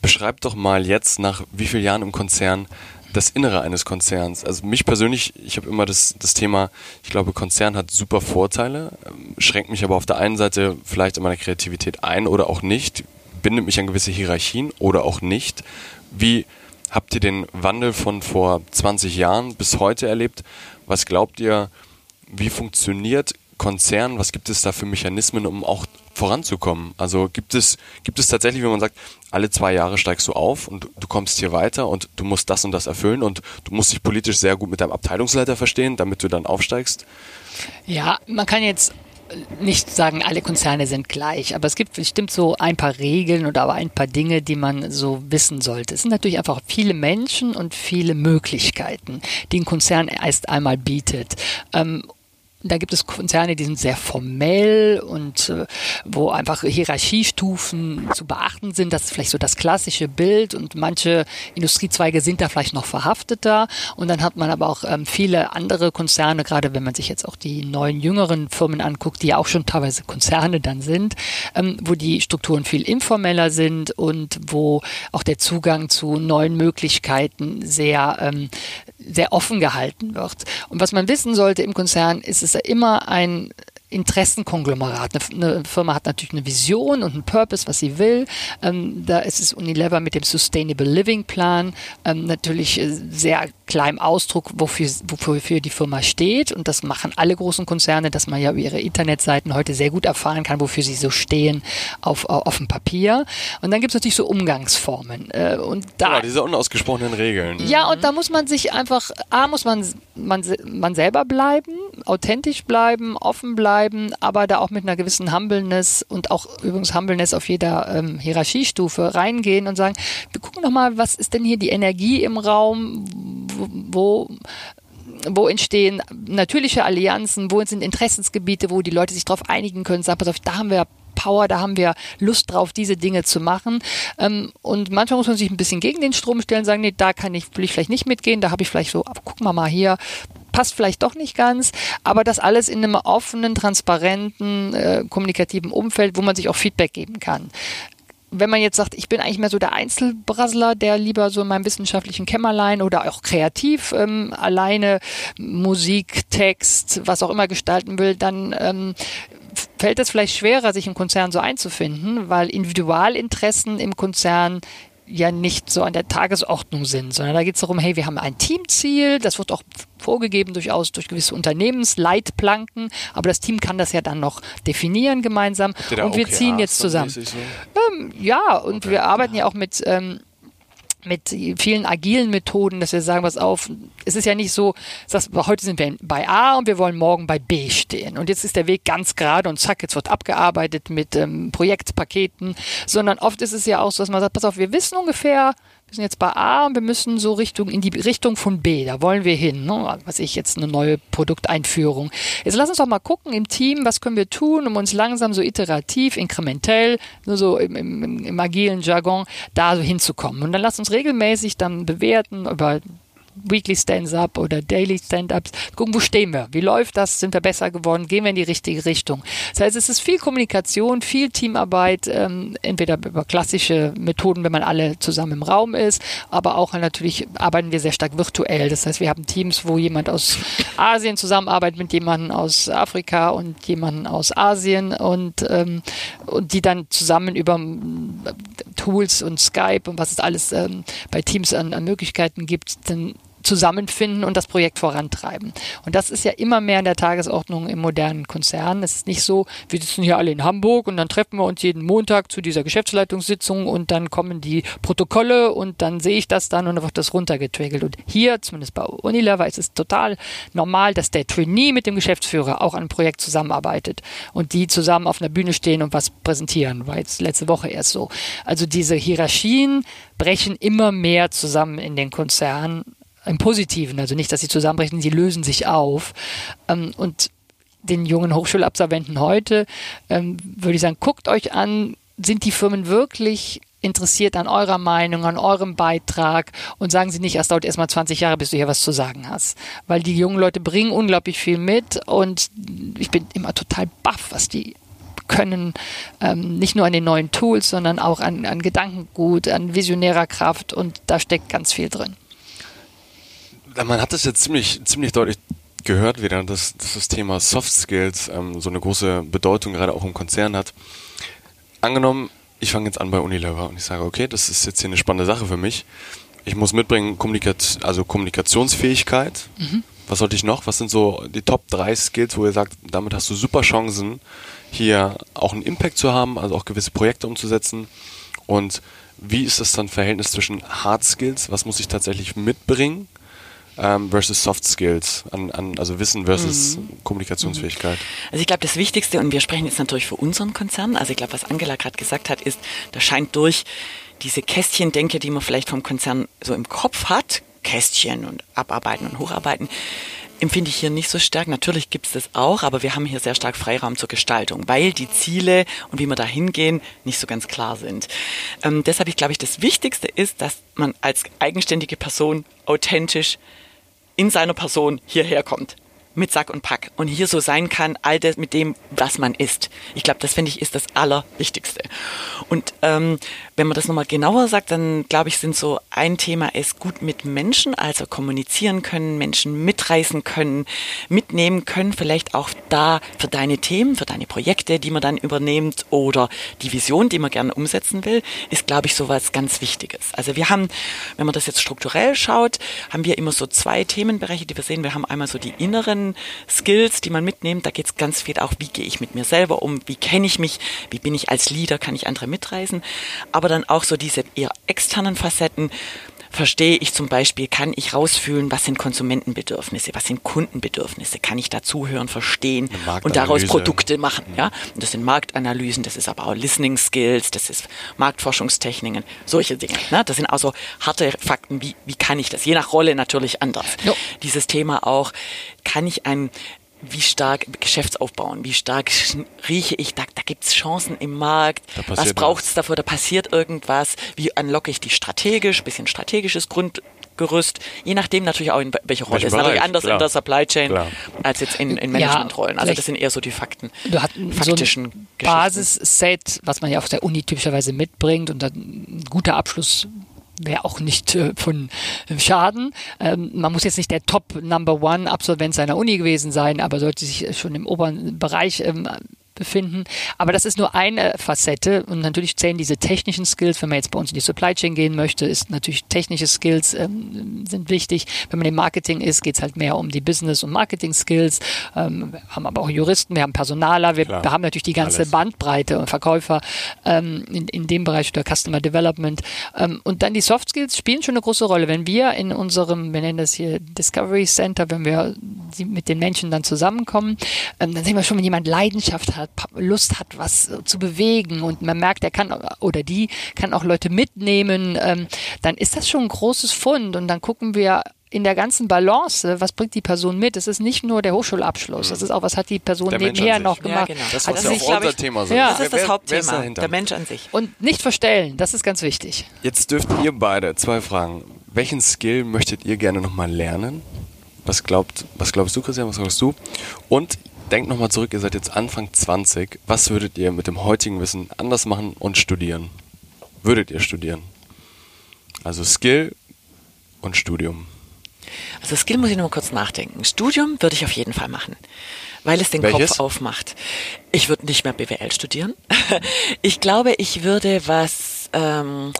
Speaker 2: beschreib doch mal jetzt nach wie vielen Jahren im Konzern das Innere eines Konzerns. Also mich persönlich, ich habe immer das, das Thema, ich glaube, Konzern hat super Vorteile, ähm, schränkt mich aber auf der einen Seite vielleicht in meiner Kreativität ein oder auch nicht, bindet mich an gewisse Hierarchien oder auch nicht. Wie habt ihr den Wandel von vor 20 Jahren bis heute erlebt? Was glaubt ihr, wie funktioniert Konzern? Was gibt es da für Mechanismen, um auch voranzukommen? Also gibt es, gibt es tatsächlich, wenn man sagt, alle zwei Jahre steigst du auf und du kommst hier weiter und du musst das und das erfüllen und du musst dich politisch sehr gut mit deinem Abteilungsleiter verstehen, damit du dann aufsteigst?
Speaker 3: Ja, man kann jetzt nicht sagen, alle Konzerne sind gleich, aber es gibt bestimmt so ein paar Regeln oder aber ein paar Dinge, die man so wissen sollte. Es sind natürlich einfach viele Menschen und viele Möglichkeiten, die ein Konzern erst einmal bietet. Ähm, da gibt es Konzerne, die sind sehr formell und äh, wo einfach Hierarchiestufen zu beachten sind. Das ist vielleicht so das klassische Bild und manche Industriezweige sind da vielleicht noch verhafteter. Und dann hat man aber auch ähm, viele andere Konzerne, gerade wenn man sich jetzt auch die neuen jüngeren Firmen anguckt, die ja auch schon teilweise Konzerne dann sind, ähm, wo die Strukturen viel informeller sind und wo auch der Zugang zu neuen Möglichkeiten sehr, ähm, sehr offen gehalten wird. Und was man wissen sollte im Konzern, ist es immer ein Interessenkonglomerat. Eine, Firma hat natürlich eine Vision und einen Purpose, was sie will. Ähm, da ist es Unilever mit dem Sustainable Living Plan ähm, natürlich äh, sehr klar im Ausdruck, wofür, wofür die Firma steht. Und das machen alle großen Konzerne, dass man ja über ihre Internetseiten heute sehr gut erfahren kann, wofür sie so stehen auf, auf dem Papier. Und dann gibt es natürlich so Umgangsformen. Äh, und da,
Speaker 2: ja, diese unausgesprochenen Regeln.
Speaker 3: Ja, und da muss man sich einfach, A, muss man, man, man selber bleiben, authentisch bleiben, offen bleiben, aber da auch mit einer gewissen Humbleness und auch übrigens Humbleness auf jeder ähm, Hierarchiestufe reingehen und sagen, wir gucken doch mal, was ist denn hier die Energie im Raum, wo, wo entstehen natürliche Allianzen, wo sind Interessensgebiete, wo die Leute sich darauf einigen können, sagen, pass auf, da haben wir Power, da haben wir Lust drauf, diese Dinge zu machen. Ähm, und manchmal muss man sich ein bisschen gegen den Strom stellen, sagen, nee, da kann ich, will ich vielleicht nicht mitgehen, da habe ich vielleicht so, gucken wir mal hier, passt vielleicht doch nicht ganz, aber das alles in einem offenen, transparenten, äh, kommunikativen Umfeld, wo man sich auch Feedback geben kann wenn man jetzt sagt, ich bin eigentlich mehr so der Einzelbrassler, der lieber so in meinem wissenschaftlichen Kämmerlein oder auch kreativ ähm, alleine Musik, Text, was auch immer gestalten will, dann ähm, fällt es vielleicht schwerer, sich im Konzern so einzufinden, weil Individualinteressen im Konzern ja nicht so an der Tagesordnung sind, sondern da geht es darum, hey, wir haben ein Teamziel, das wird auch vorgegeben durchaus durch gewisse Unternehmensleitplanken, aber das Team kann das ja dann noch definieren gemeinsam und wir ziehen jetzt zusammen. So? Ähm, ja, und okay. wir arbeiten ja auch mit ähm, mit vielen agilen Methoden, dass wir sagen, was auf, es ist ja nicht so, dass heute sind wir bei A und wir wollen morgen bei B stehen. Und jetzt ist der Weg ganz gerade und zack, jetzt wird abgearbeitet mit ähm, Projektpaketen, sondern oft ist es ja auch so, dass man sagt, pass auf, wir wissen ungefähr, wir sind jetzt bei A und wir müssen so Richtung in die Richtung von B. Da wollen wir hin. Ne? Was ich jetzt eine neue Produkteinführung. Jetzt lass uns doch mal gucken im Team, was können wir tun, um uns langsam so iterativ, inkrementell, nur so im, im, im agilen Jargon da so hinzukommen. Und dann lass uns regelmäßig dann bewerten über Weekly Stand-up oder Daily Stand-ups, gucken, wo stehen wir? Wie läuft das? Sind wir besser geworden? Gehen wir in die richtige Richtung? Das heißt, es ist viel Kommunikation, viel Teamarbeit, ähm, entweder über klassische Methoden, wenn man alle zusammen im Raum ist, aber auch natürlich arbeiten wir sehr stark virtuell. Das heißt, wir haben Teams, wo jemand aus Asien zusammenarbeitet mit jemandem aus Afrika und jemandem aus Asien und, ähm, und die dann zusammen über ähm, Tools und Skype und was es alles ähm, bei Teams an, an Möglichkeiten gibt, dann zusammenfinden und das Projekt vorantreiben. Und das ist ja immer mehr in der Tagesordnung im modernen Konzern. Es ist nicht so, wir sitzen hier alle in Hamburg und dann treffen wir uns jeden Montag zu dieser Geschäftsleitungssitzung und dann kommen die Protokolle und dann sehe ich das dann und dann wird das runtergetriggert. Und hier, zumindest bei Unilever, ist es total normal, dass der Trainee mit dem Geschäftsführer auch an einem Projekt zusammenarbeitet und die zusammen auf einer Bühne stehen und was präsentieren. War jetzt letzte Woche erst so. Also diese Hierarchien brechen immer mehr zusammen in den Konzernen im Positiven, also nicht, dass sie zusammenbrechen, sie lösen sich auf. Ähm, und den jungen Hochschulabsolventen heute ähm, würde ich sagen, guckt euch an, sind die Firmen wirklich interessiert an eurer Meinung, an eurem Beitrag und sagen Sie nicht, es dauert erstmal 20 Jahre, bis du hier was zu sagen hast. Weil die jungen Leute bringen unglaublich viel mit und ich bin immer total baff, was die können, ähm, nicht nur an den neuen Tools, sondern auch an, an Gedankengut, an visionärer Kraft und da steckt ganz viel drin.
Speaker 2: Man hat das jetzt ziemlich, ziemlich deutlich gehört wieder, dass, dass das Thema Soft Skills ähm, so eine große Bedeutung gerade auch im Konzern hat. Angenommen, ich fange jetzt an bei Unilever und ich sage, okay, das ist jetzt hier eine spannende Sache für mich. Ich muss mitbringen Kommunikat also Kommunikationsfähigkeit. Mhm. Was sollte ich noch? Was sind so die Top 3 Skills, wo ihr sagt, damit hast du super Chancen, hier auch einen Impact zu haben, also auch gewisse Projekte umzusetzen? Und wie ist das dann Verhältnis zwischen Hard Skills? Was muss ich tatsächlich mitbringen? Ähm, versus Soft Skills, an, an, also Wissen versus mhm. Kommunikationsfähigkeit?
Speaker 1: Also ich glaube, das Wichtigste, und wir sprechen jetzt natürlich für unseren Konzern, also ich glaube, was Angela gerade gesagt hat, ist, da scheint durch diese Kästchendenke, die man vielleicht vom Konzern so im Kopf hat, Kästchen und abarbeiten und hocharbeiten, empfinde ich hier nicht so stark. Natürlich gibt es das auch, aber wir haben hier sehr stark Freiraum zur Gestaltung, weil die Ziele und wie wir da hingehen nicht so ganz klar sind. Ähm, deshalb, ich glaube ich, das Wichtigste ist, dass man als eigenständige Person authentisch in seiner Person hierher kommt mit Sack und Pack und hier so sein kann, all das mit dem, was man ist. Ich glaube, das finde ich ist das Allerwichtigste. Und ähm, wenn man das nochmal genauer sagt, dann glaube ich, sind so ein Thema ist gut mit Menschen, also kommunizieren können, Menschen mitreißen können, mitnehmen können, vielleicht auch da für deine Themen, für deine Projekte, die man dann übernimmt oder die Vision, die man gerne umsetzen will, ist, glaube ich, so was ganz Wichtiges. Also wir haben, wenn man das jetzt strukturell schaut, haben wir immer so zwei Themenbereiche, die wir sehen. Wir haben einmal so die inneren Skills, die man mitnimmt. Da geht es ganz viel auch, wie gehe ich mit mir selber um, wie kenne ich mich, wie bin ich als Leader, kann ich andere mitreißen. Aber dann auch so diese eher externen Facetten, verstehe ich zum Beispiel, kann ich rausfühlen, was sind Konsumentenbedürfnisse, was sind Kundenbedürfnisse, kann ich da zuhören, verstehen und daraus Produkte machen. Ja? Und das sind Marktanalysen, das ist aber auch Listening Skills, das ist Marktforschungstechniken, solche Dinge. Ne? Das sind also harte Fakten, wie, wie kann ich das? Je nach Rolle natürlich anders. Jo. Dieses Thema auch, kann ich ein wie stark Geschäftsaufbauen, wie stark rieche ich, da, da gibt es Chancen im Markt, was braucht es dafür, da passiert irgendwas, wie unlocke ich die strategisch, bisschen strategisches Grundgerüst, je nachdem natürlich auch in welcher Rolle. ist natürlich anders klar. in der Supply Chain klar. als jetzt in, in Managementrollen. Also das sind eher so die Fakten,
Speaker 3: du hast faktischen so ein Basisset, was man ja auf der Uni typischerweise mitbringt und dann ein guter Abschluss wäre auch nicht äh, von Schaden. Ähm, man muss jetzt nicht der Top Number One Absolvent seiner Uni gewesen sein, aber sollte sich schon im oberen Bereich ähm, befinden. Aber das ist nur eine Facette und natürlich zählen diese technischen Skills, wenn man jetzt bei uns in die Supply Chain gehen möchte, ist natürlich technische Skills ähm, sind wichtig. Wenn man im Marketing ist, geht es halt mehr um die Business- und Marketing-Skills. Ähm, wir haben aber auch Juristen, wir haben Personaler, wir, wir haben natürlich die ganze Alles. Bandbreite und Verkäufer ähm, in, in dem Bereich der Customer Development. Ähm, und dann die Soft Skills spielen schon eine große Rolle. Wenn wir in unserem, wir nennen das hier Discovery Center, wenn wir mit den Menschen dann zusammenkommen, ähm, dann sehen wir schon, wenn jemand Leidenschaft hat, Lust hat, was zu bewegen und man merkt, er kann oder die kann auch Leute mitnehmen, ähm, dann ist das schon ein großes Fund und dann gucken wir in der ganzen Balance, was bringt die Person mit? Es ist nicht nur der Hochschulabschluss, das ist auch, was hat die Person der nebenher noch gemacht. Ja, genau.
Speaker 2: Das ist ja auch unser Thema
Speaker 1: sein. Ja. Das ist das Hauptthema, der Mensch an sich.
Speaker 3: Und nicht verstellen, das ist ganz wichtig.
Speaker 2: Jetzt dürft ihr beide zwei Fragen. Welchen Skill möchtet ihr gerne nochmal lernen? Was, glaubt, was glaubst du, Christian? Was glaubst du? Und denkt nochmal zurück, ihr seid jetzt Anfang 20. Was würdet ihr mit dem heutigen Wissen anders machen und studieren? Würdet ihr studieren? Also Skill und Studium.
Speaker 1: Also Skill muss ich nur mal kurz nachdenken. Studium würde ich auf jeden Fall machen, weil es den Welches? Kopf aufmacht. Ich würde nicht mehr BWL studieren. Ich glaube, ich würde was... Ähm,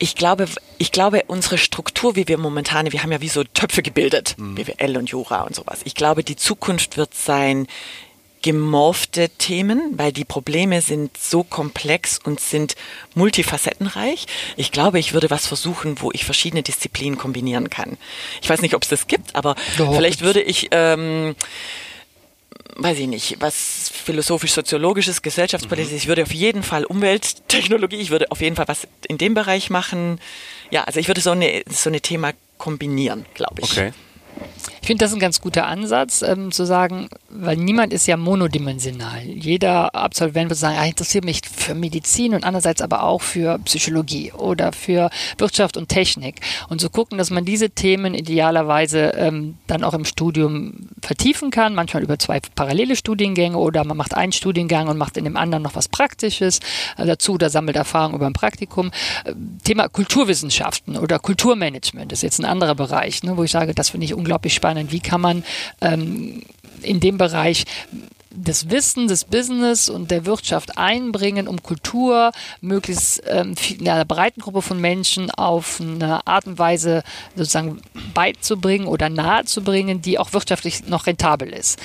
Speaker 1: ich glaube, ich glaube, unsere Struktur, wie wir momentan, wir haben ja wie so Töpfe gebildet, mhm. BWL und Jura und sowas. Ich glaube, die Zukunft wird sein, gemorfte Themen, weil die Probleme sind so komplex und sind multifacettenreich. Ich glaube, ich würde was versuchen, wo ich verschiedene Disziplinen kombinieren kann. Ich weiß nicht, ob es das gibt, aber Doch, vielleicht würde ich ähm, weiß ich nicht, was philosophisch-soziologisches, gesellschaftspolitisches. Mhm. Ich würde auf jeden Fall Umwelttechnologie, ich würde auf jeden Fall was in dem Bereich machen. Ja, also ich würde so eine, so eine Thema kombinieren, glaube ich.
Speaker 2: Okay.
Speaker 3: Ich finde das ein ganz guter Ansatz, ähm, zu sagen, weil niemand ist ja monodimensional. Jeder Absolvent wird sagen, ah, ich interessiere mich für Medizin und andererseits aber auch für Psychologie oder für Wirtschaft und Technik. Und so gucken, dass man diese Themen idealerweise ähm, dann auch im Studium vertiefen kann, manchmal über zwei parallele Studiengänge oder man macht einen Studiengang und macht in dem anderen noch was Praktisches äh, dazu oder sammelt Erfahrung über ein Praktikum. Äh, Thema Kulturwissenschaften oder Kulturmanagement ist jetzt ein anderer Bereich, ne, wo ich sage, das finde ich unglaublich spannend. Wie kann man ähm, in dem Bereich das Wissen des Business und der Wirtschaft einbringen, um Kultur möglichst ähm, einer breiten Gruppe von Menschen auf eine Art und Weise sozusagen beizubringen oder nahezubringen, die auch wirtschaftlich noch rentabel ist.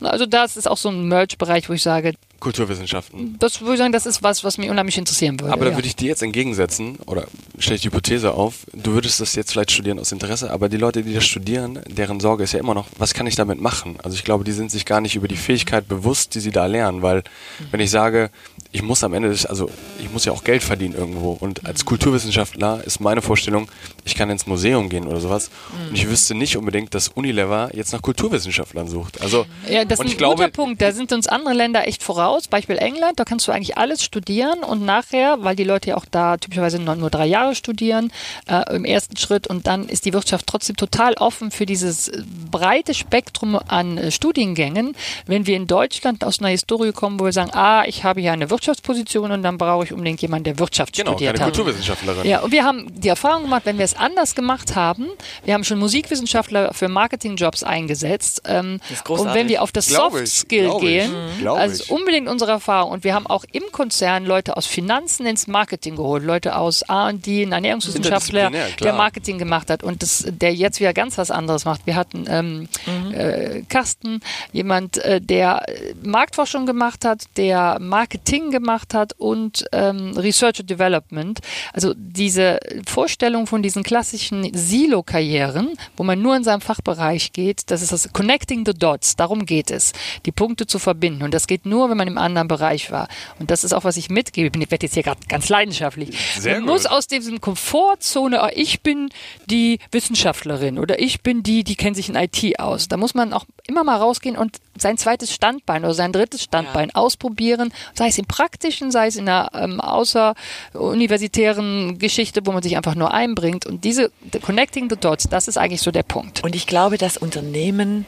Speaker 3: Also das ist auch so ein Merch-Bereich, wo ich sage,
Speaker 2: Kulturwissenschaften.
Speaker 3: Das würde ich sagen, das ist was, was mich unheimlich interessieren würde.
Speaker 2: Aber da
Speaker 3: ja.
Speaker 2: würde ich dir jetzt entgegensetzen, oder stelle ich die Hypothese auf, du würdest das jetzt vielleicht studieren aus Interesse, aber die Leute, die das studieren, deren Sorge ist ja immer noch, was kann ich damit machen? Also ich glaube, die sind sich gar nicht über die Fähigkeit bewusst, die sie da lernen, weil wenn ich sage, ich muss am Ende, des, also ich muss ja auch Geld verdienen irgendwo und als Kulturwissenschaftler ist meine Vorstellung, ich kann ins Museum gehen oder sowas und ich wüsste nicht unbedingt, dass Unilever jetzt nach Kulturwissenschaftlern sucht. Also
Speaker 3: ja, das ist ein
Speaker 2: glaube,
Speaker 3: guter Punkt. Da sind uns andere Länder echt voraus. Beispiel England, da kannst du eigentlich alles studieren und nachher, weil die Leute ja auch da typischerweise nur, nur drei Jahre studieren, äh, im ersten Schritt und dann ist die Wirtschaft trotzdem total offen für dieses breite Spektrum an äh, Studiengängen. Wenn wir in Deutschland aus einer Historie kommen, wo wir sagen, ah, ich habe hier eine Wirtschaftsposition und dann brauche ich unbedingt jemanden, der Wirtschaft
Speaker 2: genau,
Speaker 3: studiert
Speaker 2: keine
Speaker 3: hat.
Speaker 2: Kulturwissenschaftlerin.
Speaker 3: Ja, und wir haben die Erfahrung gemacht, wenn wir es anders gemacht haben, wir haben schon Musikwissenschaftler für Marketingjobs eingesetzt. Ähm,
Speaker 1: Das ist
Speaker 3: und wenn wir auf das Soft Skill gehen, also
Speaker 2: ich.
Speaker 3: Unbedingt unsere Erfahrung. Und wir haben auch im Konzern Leute aus Finanzen ins Marketing geholt, Leute aus A&D, ein Ernährungswissenschaftler, der Marketing gemacht hat und das, der jetzt wieder ganz was anderes macht. Wir hatten ähm, äh, Carsten, jemand, äh, der äh, Marktforschung gemacht hat, der Marketing gemacht hat und ähm, Research and Development. Also diese Vorstellung von diesen klassischen Silo-Karrieren, wo man nur in seinem Fachbereich geht, das ist das Connecting the Dots, darum geht es, die Punkte zu verbinden. Und das geht nur, wenn man im anderen Bereich war. Und das ist auch, was ich mitgebe. Ich bin- ich werde jetzt hier gerade ganz leidenschaftlich.
Speaker 2: Sehr
Speaker 3: man
Speaker 2: gut.
Speaker 3: muss aus diesem Komfortzone, ah, ich bin die Wissenschaftlerin oder ich bin die, die kennt sich in IT aus. Da muss man auch immer mal rausgehen und sein zweites Standbein oder sein drittes Standbein ausprobieren, sei es im praktischen, sei es in einer ähm, außeruniversitären Geschichte, wo man sich einfach nur einbringt. Und diese Connecting the Dots, das ist eigentlich so der Punkt.
Speaker 1: Und ich glaube, dass Unternehmen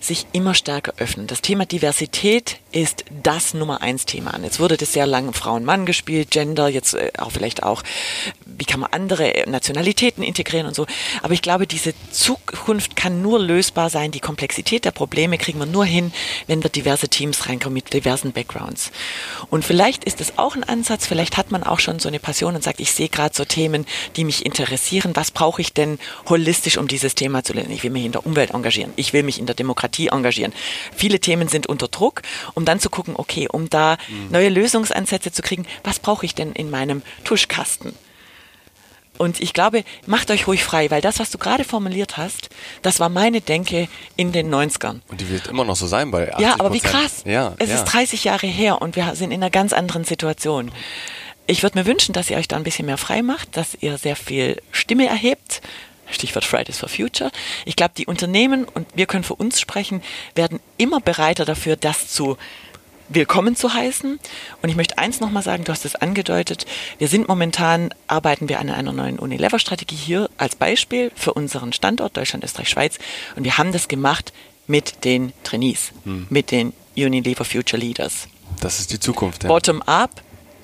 Speaker 1: sich immer stärker öffnen. Das Thema Diversität ist das Nummer eins Thema. Und jetzt wurde das sehr lange Frauen-Mann gespielt, Gender, jetzt äh, auch vielleicht auch, wie kann man andere Nationalitäten integrieren und so. Aber ich glaube, diese Zukunft kann nur lösbar sein. Die Komplexität der Probleme kriegen wir nur hin, wenn wir diverse Teams reinkommen mit diversen Backgrounds. Und vielleicht ist es auch ein Ansatz, vielleicht hat man auch schon so eine Passion und sagt, ich sehe gerade so Themen, die mich interessieren. Was brauche ich denn holistisch, um dieses Thema zu lernen? Ich will mich in der Umwelt engagieren. Ich will mich in der Demokratie engagieren. Viele Themen sind unter Druck, um dann zu gucken, okay, um da neue Lösungsansätze zu kriegen, was brauche ich denn in meinem Tuschkasten? Und ich glaube, macht euch ruhig frei, weil das, was du gerade formuliert hast, das war meine Denke in den 90ern.
Speaker 2: Und die wird immer noch so sein bei 80
Speaker 1: Ja, aber wie krass.
Speaker 2: Ja,
Speaker 1: es
Speaker 2: ja.
Speaker 1: ist 30 Jahre her und wir sind in einer ganz anderen Situation. Ich würde mir wünschen, dass ihr euch da ein bisschen mehr frei macht, dass ihr sehr viel Stimme erhebt. Stichwort Fridays for Future. Ich glaube, die Unternehmen, und wir können für uns sprechen, werden immer bereiter dafür, das zu willkommen zu heißen. Und ich möchte eins nochmal sagen, du hast es angedeutet, wir sind momentan, arbeiten wir an einer neuen Unilever-Strategie hier als Beispiel für unseren Standort Deutschland, Österreich, Schweiz. Und wir haben das gemacht mit den Trainees, mit den Unilever Future Leaders.
Speaker 2: Das ist die Zukunft. Ja.
Speaker 1: Bottom up,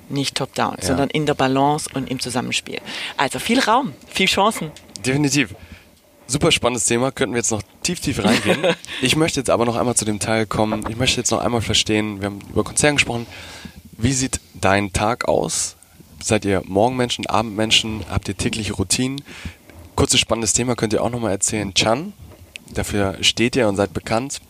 Speaker 1: nicht top down,
Speaker 2: Ja.
Speaker 1: sondern in der Balance und im Zusammenspiel. Also viel Raum, viel Chancen.
Speaker 2: Definitiv. Super spannendes Thema, könnten wir jetzt noch tief, tief reingehen. ich möchte jetzt aber noch einmal zu dem Teil kommen. Ich möchte jetzt noch einmal verstehen, wir haben über Konzern gesprochen. Wie sieht dein Tag aus? Seid ihr Morgenmenschen, Abendmenschen? Habt ihr tägliche Routinen? Kurzes spannendes Thema könnt ihr auch nochmal erzählen. Chan, dafür steht ihr und seid bekannt.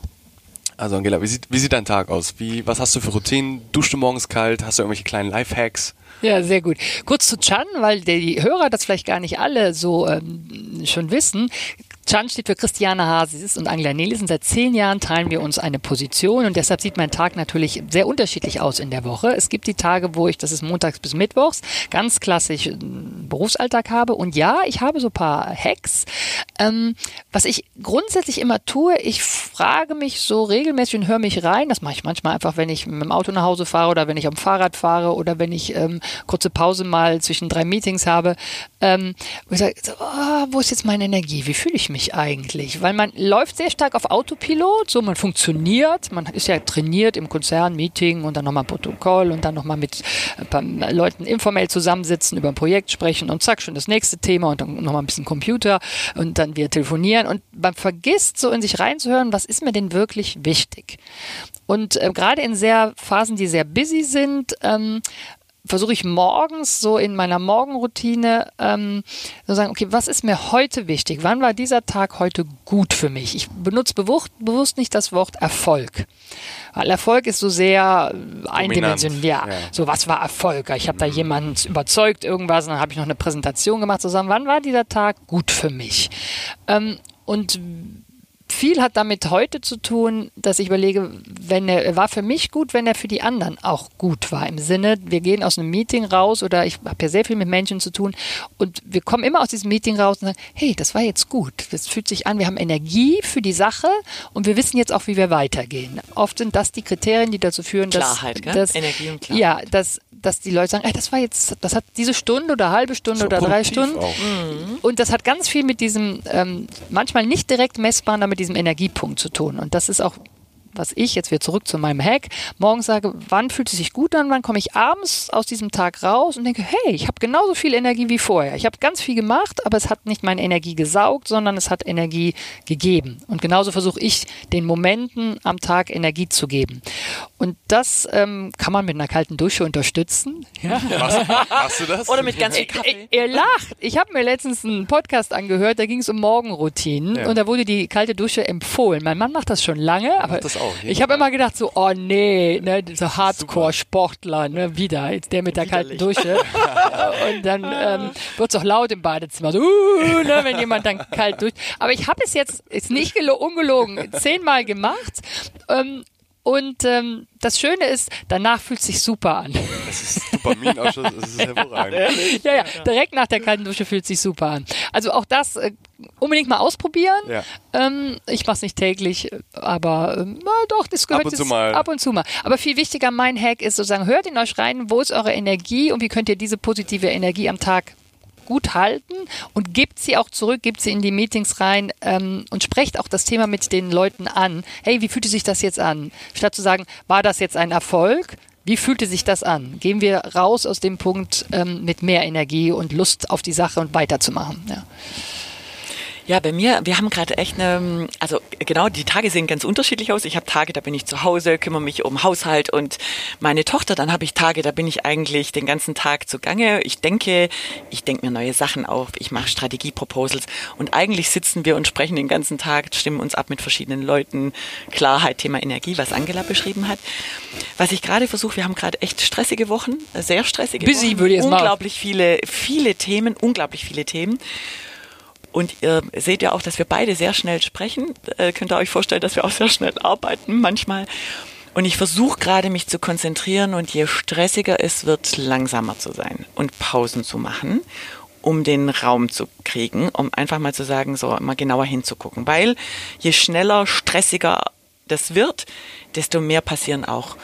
Speaker 2: Also Angela, wie sieht, wie sieht dein Tag aus? Wie, was hast du für Routinen? Duschst du morgens kalt? Hast du irgendwelche kleinen Lifehacks?
Speaker 3: Ja, sehr gut. Kurz zu Chan, weil die Hörer das vielleicht gar nicht alle so ähm, schon wissen. Chan steht für Christiane Hasis und Angela Nelissen. Seit zehn Jahren teilen wir uns eine Position und deshalb sieht mein Tag natürlich sehr unterschiedlich aus in der Woche. Es gibt die Tage, wo ich, das ist montags bis mittwochs, ganz klassisch äh, Berufsalltag habe. Und ja, ich habe so ein paar Hacks. Ähm, was ich grundsätzlich immer tue, ich frage mich so regelmäßig und höre mich rein. Das mache ich manchmal einfach, wenn ich mit dem Auto nach Hause fahre oder wenn ich am Fahrrad fahre oder wenn ich ähm, kurze Pause mal zwischen drei Meetings habe. Ähm, wo ich sage, so, oh, wo ist jetzt meine Energie? Wie fühle ich mich eigentlich? Weil man läuft sehr stark auf Autopilot, so man funktioniert, man ist ja trainiert im Konzern, Meeting und dann nochmal Protokoll und dann nochmal mit Leuten informell zusammensitzen, über ein Projekt sprechen und zack, schon das nächste Thema und dann nochmal ein bisschen Computer und dann wir telefonieren und man vergisst so in sich reinzuhören, was ist mir denn wirklich wichtig? Und äh, gerade in sehr Phasen, die sehr busy sind, ähm, versuche ich morgens so in meiner Morgenroutine ähm, zu sagen, okay, was ist mir heute wichtig? Wann war dieser Tag heute gut für mich? Ich benutze bewusst, bewusst nicht das Wort Erfolg. Weil Erfolg ist so sehr eindimensional. Ja, ja, so was war Erfolg? Ich habe da mhm. jemanden überzeugt, irgendwas, und dann habe ich noch eine Präsentation gemacht, zusammen. Wann war dieser Tag gut für mich? Ähm, und viel hat damit heute zu tun, dass ich überlege, wenn er, war für mich gut, wenn er für die anderen auch gut war. Im Sinne, wir gehen aus einem Meeting raus oder ich habe ja sehr viel mit Menschen zu tun und wir kommen immer aus diesem Meeting raus und sagen, hey, das war jetzt gut. Das fühlt sich an, wir haben Energie für die Sache und wir wissen jetzt auch, wie wir weitergehen. Oft sind das die Kriterien, die dazu führen, dass,
Speaker 1: Klarheit,
Speaker 3: dass
Speaker 1: Energie und Klarheit.
Speaker 3: Ja, dass dass die Leute sagen, ey, das war jetzt, das hat diese Stunde oder halbe Stunde so oder drei Stunden. Mhm. Und das hat ganz viel mit diesem, ähm, manchmal nicht direkt messbaren, aber mit diesem Energiepunkt zu tun. Und das ist auch was ich jetzt wieder zurück zu meinem Hack, morgens sage, wann fühlt es sich gut an, wann komme ich abends aus diesem Tag raus und denke, hey, ich habe genauso viel Energie wie vorher. Ich habe ganz viel gemacht, aber es hat nicht meine Energie gesaugt, sondern es hat Energie gegeben. Und genauso versuche ich den Momenten am Tag Energie zu geben. Und das ähm, kann man mit einer kalten Dusche unterstützen.
Speaker 2: Ja. Machst, machst du das?
Speaker 1: Oder mit ganz viel Kaffee.
Speaker 3: Ihr, lacht. Ich habe mir letztens einen Podcast angehört, da ging es um Morgenroutinen ja. und da wurde die kalte Dusche empfohlen. Mein Mann macht das schon lange, aber auch. Ich habe immer gedacht so, oh nee, ne, so Hardcore-Sportler, ne, wieder, jetzt der mit der Widerlich. kalten Dusche. und dann ähm, wird es auch laut im Badezimmer, so, uh, ne, wenn jemand dann kalt durch. Aber ich habe es jetzt, ist nicht ungelogen, zehnmal gemacht. Ähm, und ähm, das Schöne ist, danach fühlt es sich super an.
Speaker 2: Das ist Dopaminausschuss, das ist hervorragend.
Speaker 3: ja, ja, direkt nach der kalten Dusche fühlt es sich super an. Also auch das äh, unbedingt mal ausprobieren. Ja. Ähm, ich mache es nicht täglich, aber ähm, na, doch, das gehört
Speaker 2: ab und, zu mal.
Speaker 3: ab und zu mal. Aber viel wichtiger, mein Hack ist sozusagen, hört in euch rein, wo ist eure Energie und wie könnt ihr diese positive Energie am Tag gut halten und gebt sie auch zurück, gebt sie in die Meetings rein ähm, und sprecht auch das Thema mit den Leuten an. Hey, wie fühlte sich das jetzt an? Statt zu sagen, war das jetzt ein Erfolg? Wie fühlte sich das an? Gehen wir raus aus dem Punkt ähm, mit mehr Energie und Lust auf die Sache und weiterzumachen. Ja.
Speaker 1: Ja, bei mir, wir haben gerade echt eine, also genau, die Tage sehen ganz unterschiedlich aus. Ich habe Tage, da bin ich zu Hause, kümmere mich um Haushalt und meine Tochter, dann habe ich Tage, da bin ich eigentlich den ganzen Tag zugange. Ich denke, ich denke mir neue Sachen auf, ich mache Strategieproposals und eigentlich sitzen wir und sprechen den ganzen Tag, stimmen uns ab mit verschiedenen Leuten. Klarheit, Thema Energie, was Angela beschrieben hat. Was ich gerade versuche, wir haben gerade echt stressige Wochen, sehr stressige
Speaker 3: Busy,
Speaker 1: Wochen.
Speaker 3: Würde ich
Speaker 1: unglaublich viele, viele Themen, unglaublich viele Themen. Und ihr seht ja auch, dass wir beide sehr schnell sprechen. Äh, könnt ihr euch vorstellen, dass wir auch sehr schnell arbeiten manchmal. Und ich versuche gerade mich zu konzentrieren und je stressiger es wird, langsamer zu sein und Pausen zu machen, um den Raum zu kriegen, um einfach mal zu sagen, so mal genauer hinzugucken. Weil je schneller, stressiger das wird, desto mehr passieren auch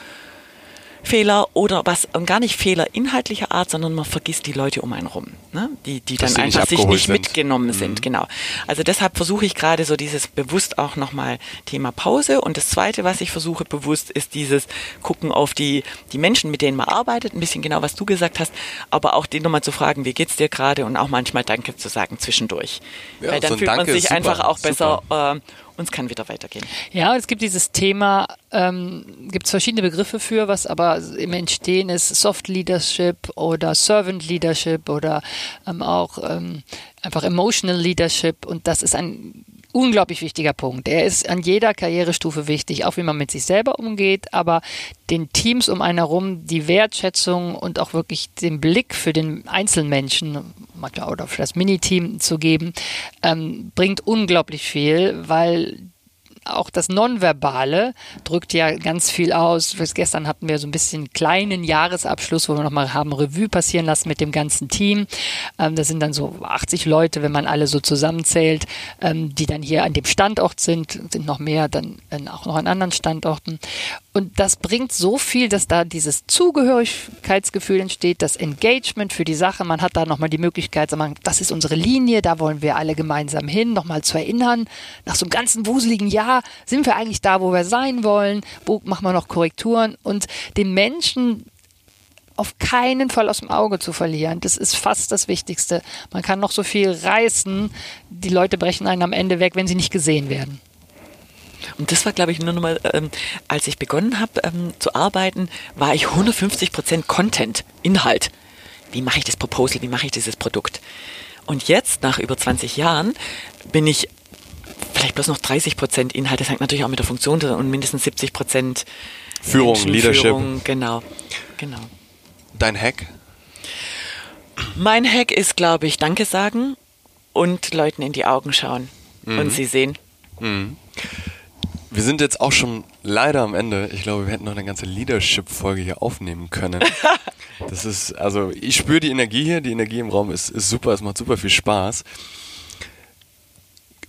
Speaker 1: Fehler oder was und gar nicht Fehler inhaltlicher Art, sondern man vergisst die Leute um einen rum, ne? die, die dann einfach sich nicht sind. mitgenommen mhm. sind. Genau. Also deshalb versuche ich gerade so dieses bewusst auch nochmal Thema Pause. Und das Zweite, was ich versuche bewusst, ist dieses Gucken auf die, die Menschen, mit denen man arbeitet, ein bisschen genau, was du gesagt hast, aber auch den nochmal zu fragen, wie geht's dir gerade und auch manchmal Danke zu sagen zwischendurch. Ja, Weil dann so fühlt man sich einfach auch besser äh, und es kann wieder weitergehen.
Speaker 3: Ja, es gibt dieses Thema, ähm, gibt es verschiedene Begriffe für, was aber im Entstehen ist, Soft Leadership oder Servant Leadership oder ähm, auch ähm, einfach Emotional Leadership und das ist ein unglaublich wichtiger Punkt. Er ist an jeder Karrierestufe wichtig, auch wie man mit sich selber umgeht, aber den Teams um einen herum die Wertschätzung und auch wirklich den Blick für den Einzelmenschen, oder für das Miniteam zu geben, ähm, bringt unglaublich viel, weil auch das Nonverbale drückt ja ganz viel aus. Gestern hatten wir so ein bisschen kleinen Jahresabschluss, wo wir nochmal haben Revue passieren lassen mit dem ganzen Team. Ähm, das sind dann so 80 Leute, wenn man alle so zusammenzählt, ähm, die dann hier an dem Standort sind, sind noch mehr, dann äh, auch noch an anderen Standorten. Und das bringt so viel, dass da dieses Zugehörigkeitsgefühl entsteht, das Engagement für die Sache. Man hat da nochmal die Möglichkeit, sagen, das ist unsere Linie, da wollen wir alle gemeinsam hin, nochmal zu erinnern. Nach so einem ganzen wuseligen Jahr sind wir eigentlich da, wo wir sein wollen, wo machen wir noch Korrekturen und den Menschen auf keinen Fall aus dem Auge zu verlieren. Das ist fast das Wichtigste. Man kann noch so viel reißen, die Leute brechen einen am Ende weg, wenn sie nicht gesehen werden.
Speaker 1: Und das war, glaube ich, nur noch mal, ähm, als ich begonnen habe ähm, zu arbeiten, war ich 150 Prozent Content, Inhalt. Wie mache ich das Proposal? Wie mache ich dieses Produkt? Und jetzt, nach über 20 Jahren, bin ich vielleicht bloß noch 30 Prozent Inhalt. Das hängt natürlich auch mit der Funktion und mindestens 70 Prozent
Speaker 2: Führung, Leadership.
Speaker 1: Genau, genau.
Speaker 2: Dein Hack?
Speaker 1: Mein Hack ist, glaube ich, Danke sagen und Leuten in die Augen schauen mhm. und sie sehen.
Speaker 2: Mhm. Wir sind jetzt auch schon leider am Ende. Ich glaube, wir hätten noch eine ganze Leadership-Folge hier aufnehmen können. Das ist, also ich spüre die Energie hier, die Energie im Raum ist, ist super, es macht super viel Spaß.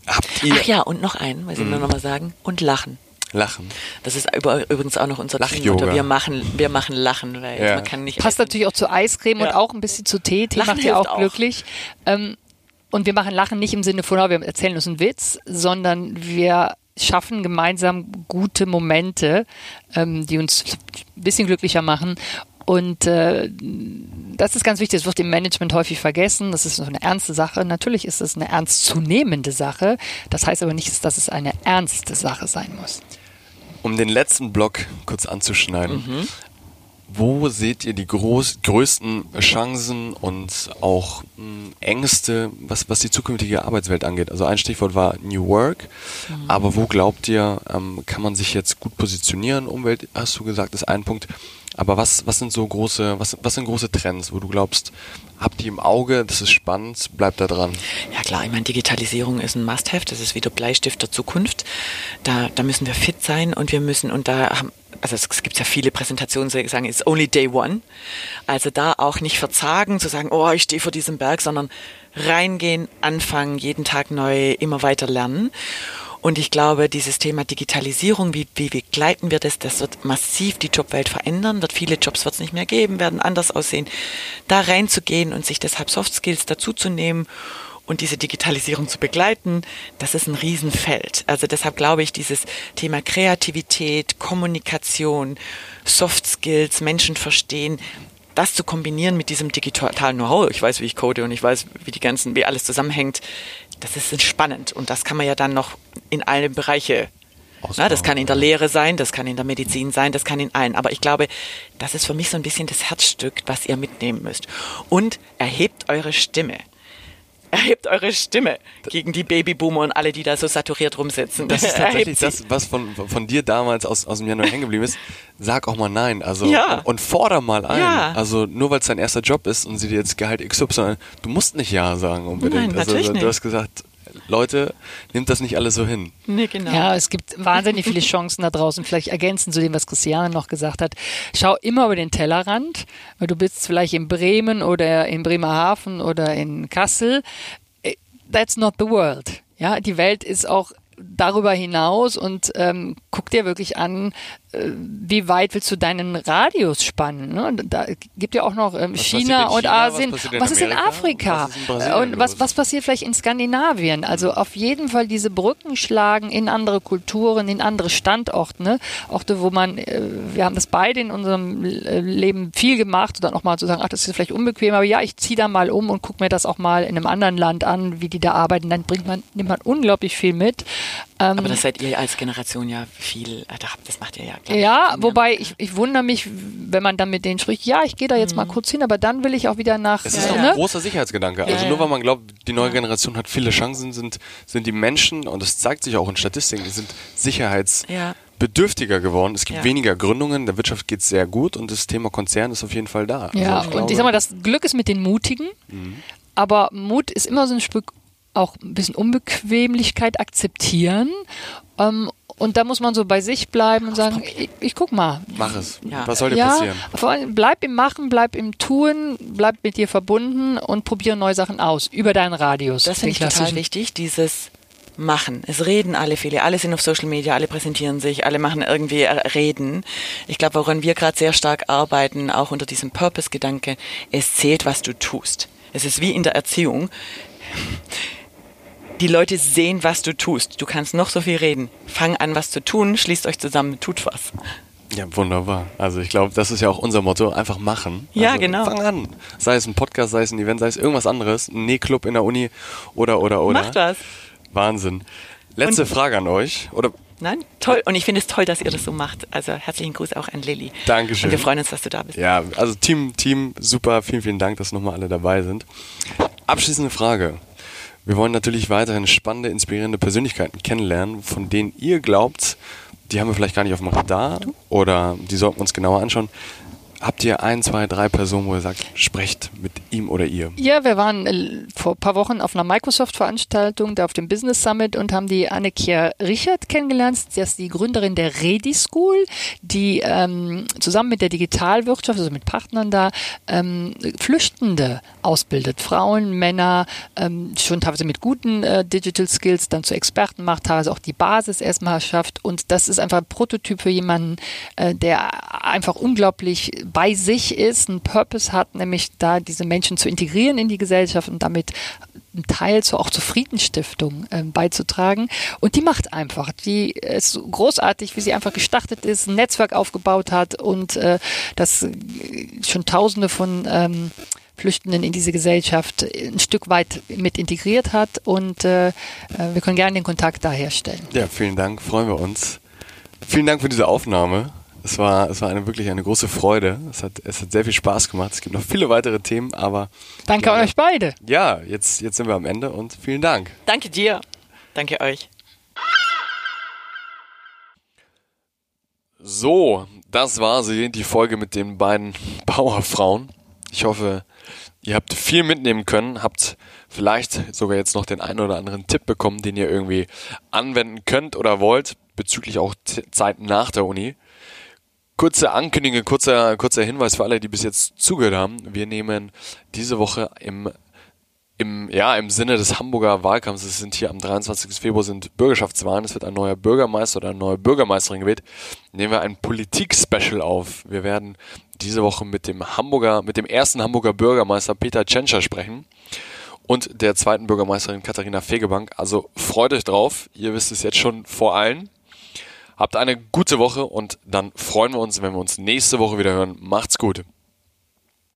Speaker 1: Habt ihr Ach ja, und noch einen, muss ich mm. nur noch mal sagen, und Lachen.
Speaker 2: Lachen.
Speaker 1: Das ist übrigens auch noch unser
Speaker 2: Lachyoga.
Speaker 1: Wir machen, wir machen Lachen, weil ja. man kann nicht.
Speaker 3: Passt essen. natürlich auch zu Eiscreme ja. und auch ein bisschen zu Tee. Tee Lachen macht ja auch, auch. glücklich. Ähm, und wir machen Lachen nicht im Sinne von, oh, wir erzählen uns einen Witz, sondern wir schaffen gemeinsam gute Momente, ähm, die uns ein bisschen glücklicher machen. Und äh, das ist ganz wichtig, das wird im Management häufig vergessen. Das ist so eine ernste Sache. Natürlich ist es eine ernstzunehmende Sache. Das heißt aber nicht, dass es eine ernste Sache sein muss.
Speaker 2: Um den letzten Block kurz anzuschneiden. Mhm. Wo seht ihr die groß, größten Chancen und auch hm, Ängste, was, was die zukünftige Arbeitswelt angeht? Also ein Stichwort war New Work, mhm. aber wo glaubt ihr, ähm, kann man sich jetzt gut positionieren? Umwelt, hast du gesagt, ist ein Punkt. Aber was, was sind so große, was, was sind große Trends, wo du glaubst, habt die im Auge, das ist spannend, bleibt da dran?
Speaker 1: Ja klar, ich meine, Digitalisierung ist ein Must-Have, das ist wieder Bleistift der Zukunft. Da, da müssen wir fit sein und wir müssen, und da haben, also es gibt ja viele Präsentationen, die sagen, it's only day one. Also da auch nicht verzagen, zu sagen, oh, ich stehe vor diesem Berg, sondern reingehen, anfangen, jeden Tag neu, immer weiter lernen. Und ich glaube, dieses Thema Digitalisierung, wie, wie begleiten wir das, das wird massiv die Jobwelt verändern, wird viele Jobs wird es nicht mehr geben, werden anders aussehen. Da reinzugehen und sich deshalb Soft Skills dazuzunehmen und diese Digitalisierung zu begleiten, das ist ein Riesenfeld. Also deshalb glaube ich, dieses Thema Kreativität, Kommunikation, Soft Skills, Menschen verstehen, das zu kombinieren mit diesem digitalen Know-how, ich weiß, wie ich code und ich weiß, wie die ganzen, wie alles zusammenhängt, das ist spannend und das kann man ja dann noch in alle Bereiche na, das kann in der Lehre sein, das kann in der Medizin sein, das kann in allen. Aber ich glaube, das ist für mich so ein bisschen das Herzstück, was ihr mitnehmen müsst. Und erhebt eure Stimme erhebt eure Stimme gegen die Babyboomer und alle, die da so saturiert rumsitzen.
Speaker 2: Das ist tatsächlich das, was von, von dir damals aus, aus dem Januar hängen geblieben ist. Sag auch mal nein. Also, ja. und, und forder mal ein. Ja. Also, nur weil es dein erster Job ist und sie dir jetzt Gehalt XY, du musst nicht Ja sagen unbedingt.
Speaker 1: Nein,
Speaker 2: also,
Speaker 1: natürlich
Speaker 2: du hast gesagt, Leute, nimmt das nicht alles so hin.
Speaker 3: Nee, genau. Ja, es gibt wahnsinnig viele Chancen da draußen. Vielleicht ergänzend zu dem, was Christiane noch gesagt hat. Schau immer über den Tellerrand, weil du bist vielleicht in Bremen oder in Bremerhaven oder in Kassel. Äh, that's not the world. Ja, die Welt ist auch darüber hinaus und ähm, guck dir wirklich an, wie weit willst du deinen Radius spannen? Ne? Da gibt ja auch noch ähm, China und China, Asien. Was, was ist in Afrika? Was ist und was, was passiert vielleicht in Skandinavien? Also mhm. auf jeden Fall diese Brücken schlagen in andere Kulturen, in andere Standorte. Ne? Orte, wo man, äh, wir haben das beide in unserem Leben viel gemacht und dann auch mal zu sagen, ach, das ist vielleicht unbequem, aber ja, ich ziehe da mal um und gucke mir das auch mal in einem anderen Land an, wie die da arbeiten. Dann bringt man, nimmt man unglaublich viel mit.
Speaker 1: Ähm, aber das seid ihr als Generation ja viel, äh, das macht ihr ja
Speaker 3: ja, wobei ich, ich wundere mich, wenn man dann mit denen spricht, ja, ich gehe da jetzt mhm. mal kurz hin, aber dann will ich auch wieder nach.
Speaker 2: Es ist ja, ne? ein großer Sicherheitsgedanke. Also nur weil man glaubt, die neue Generation hat viele Chancen, sind, sind die Menschen, und das zeigt sich auch in Statistiken, die sind sicherheitsbedürftiger geworden. Es gibt ja. weniger Gründungen, der Wirtschaft geht es sehr gut und das Thema Konzern ist auf jeden Fall da.
Speaker 3: Ja, also ich und ich sag mal, das Glück ist mit den Mutigen. Mhm. aber Mut ist immer so ein Stück auch ein bisschen Unbequemlichkeit akzeptieren. Ähm, und da muss man so bei sich bleiben und sagen, ich, ich guck mal.
Speaker 2: Mach es.
Speaker 1: Ja.
Speaker 2: Was soll dir
Speaker 3: Ja,
Speaker 2: passieren?
Speaker 3: vor allem bleib im Machen, bleib im Tun, bleib mit dir verbunden und probiere neue Sachen aus über deinen Radius.
Speaker 1: Das finde ich total wichtig, dieses Machen. Es reden alle viele, alle sind auf Social Media, alle präsentieren sich, alle machen irgendwie äh, Reden. Ich glaube, woran wir gerade sehr stark arbeiten, auch unter diesem Purpose-Gedanke, es zählt, was du tust. Es ist wie in der Erziehung. Die Leute sehen, was du tust. Du kannst noch so viel reden. Fang an, was zu tun, schließt euch zusammen, tut was.
Speaker 2: Ja, wunderbar. Also ich glaube, das ist ja auch unser Motto, einfach machen.
Speaker 1: Ja,
Speaker 2: also,
Speaker 1: genau.
Speaker 2: Fang an. Sei es ein Podcast, sei es ein Event, sei es irgendwas anderes, ein Nähclub in der Uni oder, oder, oder.
Speaker 1: Macht was.
Speaker 2: Wahnsinn. Letzte
Speaker 1: Und-
Speaker 2: Frage an euch. Oder
Speaker 1: Nein? Toll. Und ich finde es toll, dass ihr das so macht. Also herzlichen Gruß auch an Lilly.
Speaker 2: Dankeschön.
Speaker 1: Und wir freuen uns, dass du da bist.
Speaker 2: Ja, also Team, Team, super, vielen, vielen Dank, dass nochmal alle dabei sind. Abschließende Frage. Wir wollen natürlich weiterhin spannende, inspirierende Persönlichkeiten kennenlernen, von denen ihr glaubt, die haben wir vielleicht gar nicht auf dem Radar oder die sollten wir uns genauer anschauen. Habt ihr ein, zwei, drei Personen, wo ihr sagt, sprecht mit ihm oder ihr?
Speaker 3: Ja, wir waren äh, vor ein paar Wochen auf einer Microsoft-Veranstaltung, da auf dem Business Summit und haben die Annekia Richard kennengelernt. Sie ist die Gründerin der Redi School, die ähm, zusammen mit der Digitalwirtschaft, also mit Partnern da, ähm, Flüchtende ausbildet. Frauen, Männer, ähm, schon teilweise mit guten äh, Digital Skills dann zu Experten macht, teilweise auch die Basis erstmal schafft. Und das ist einfach ein Prototyp für jemanden, äh, der einfach unglaublich bei sich ist, einen Purpose hat, nämlich da diese Menschen zu integrieren in die Gesellschaft und damit einen Teil zur auch zur Friedensstiftung äh, beizutragen. Und die macht einfach. Die ist großartig, wie sie einfach gestartet ist, ein Netzwerk aufgebaut hat und äh, das äh, schon Tausende von ähm, Flüchtenden in diese Gesellschaft ein Stück weit mit integriert hat. Und äh, äh, wir können gerne den Kontakt da herstellen.
Speaker 2: Ja, vielen Dank, freuen wir uns. Vielen Dank für diese Aufnahme. Es war, es war eine, wirklich eine große Freude. Es hat, es hat sehr viel Spaß gemacht. Es gibt noch viele weitere Themen, aber
Speaker 3: Danke
Speaker 2: Ja.
Speaker 3: euch beide.
Speaker 2: ja, jetzt, jetzt sind wir am Ende und vielen Dank.
Speaker 1: Danke dir. Danke euch.
Speaker 2: So, das war sie, die Folge mit den beiden Bauerfrauen. Ich hoffe, ihr habt viel mitnehmen können, habt vielleicht sogar jetzt noch den einen oder anderen Tipp bekommen, den ihr irgendwie anwenden könnt oder wollt, bezüglich auch T- Zeit nach der Uni. Kurze Ankündigung, kurzer, kurzer Hinweis für alle, die bis jetzt zugehört haben. Wir nehmen diese Woche im im, ja, im Sinne des Hamburger Wahlkampfs, es sind hier am 23. Februar sind Bürgerschaftswahlen, es wird ein neuer Bürgermeister oder eine neue Bürgermeisterin gewählt, nehmen wir ein Politik-Special auf. Wir werden diese Woche mit dem Hamburger, mit dem ersten Hamburger Bürgermeister Peter Tschentscher sprechen und der zweiten Bürgermeisterin Katharina Fegebank. Also freut euch drauf, ihr wisst es jetzt schon vor allen. Habt eine gute Woche und dann freuen wir uns, wenn wir uns nächste Woche wieder hören. Macht's gut.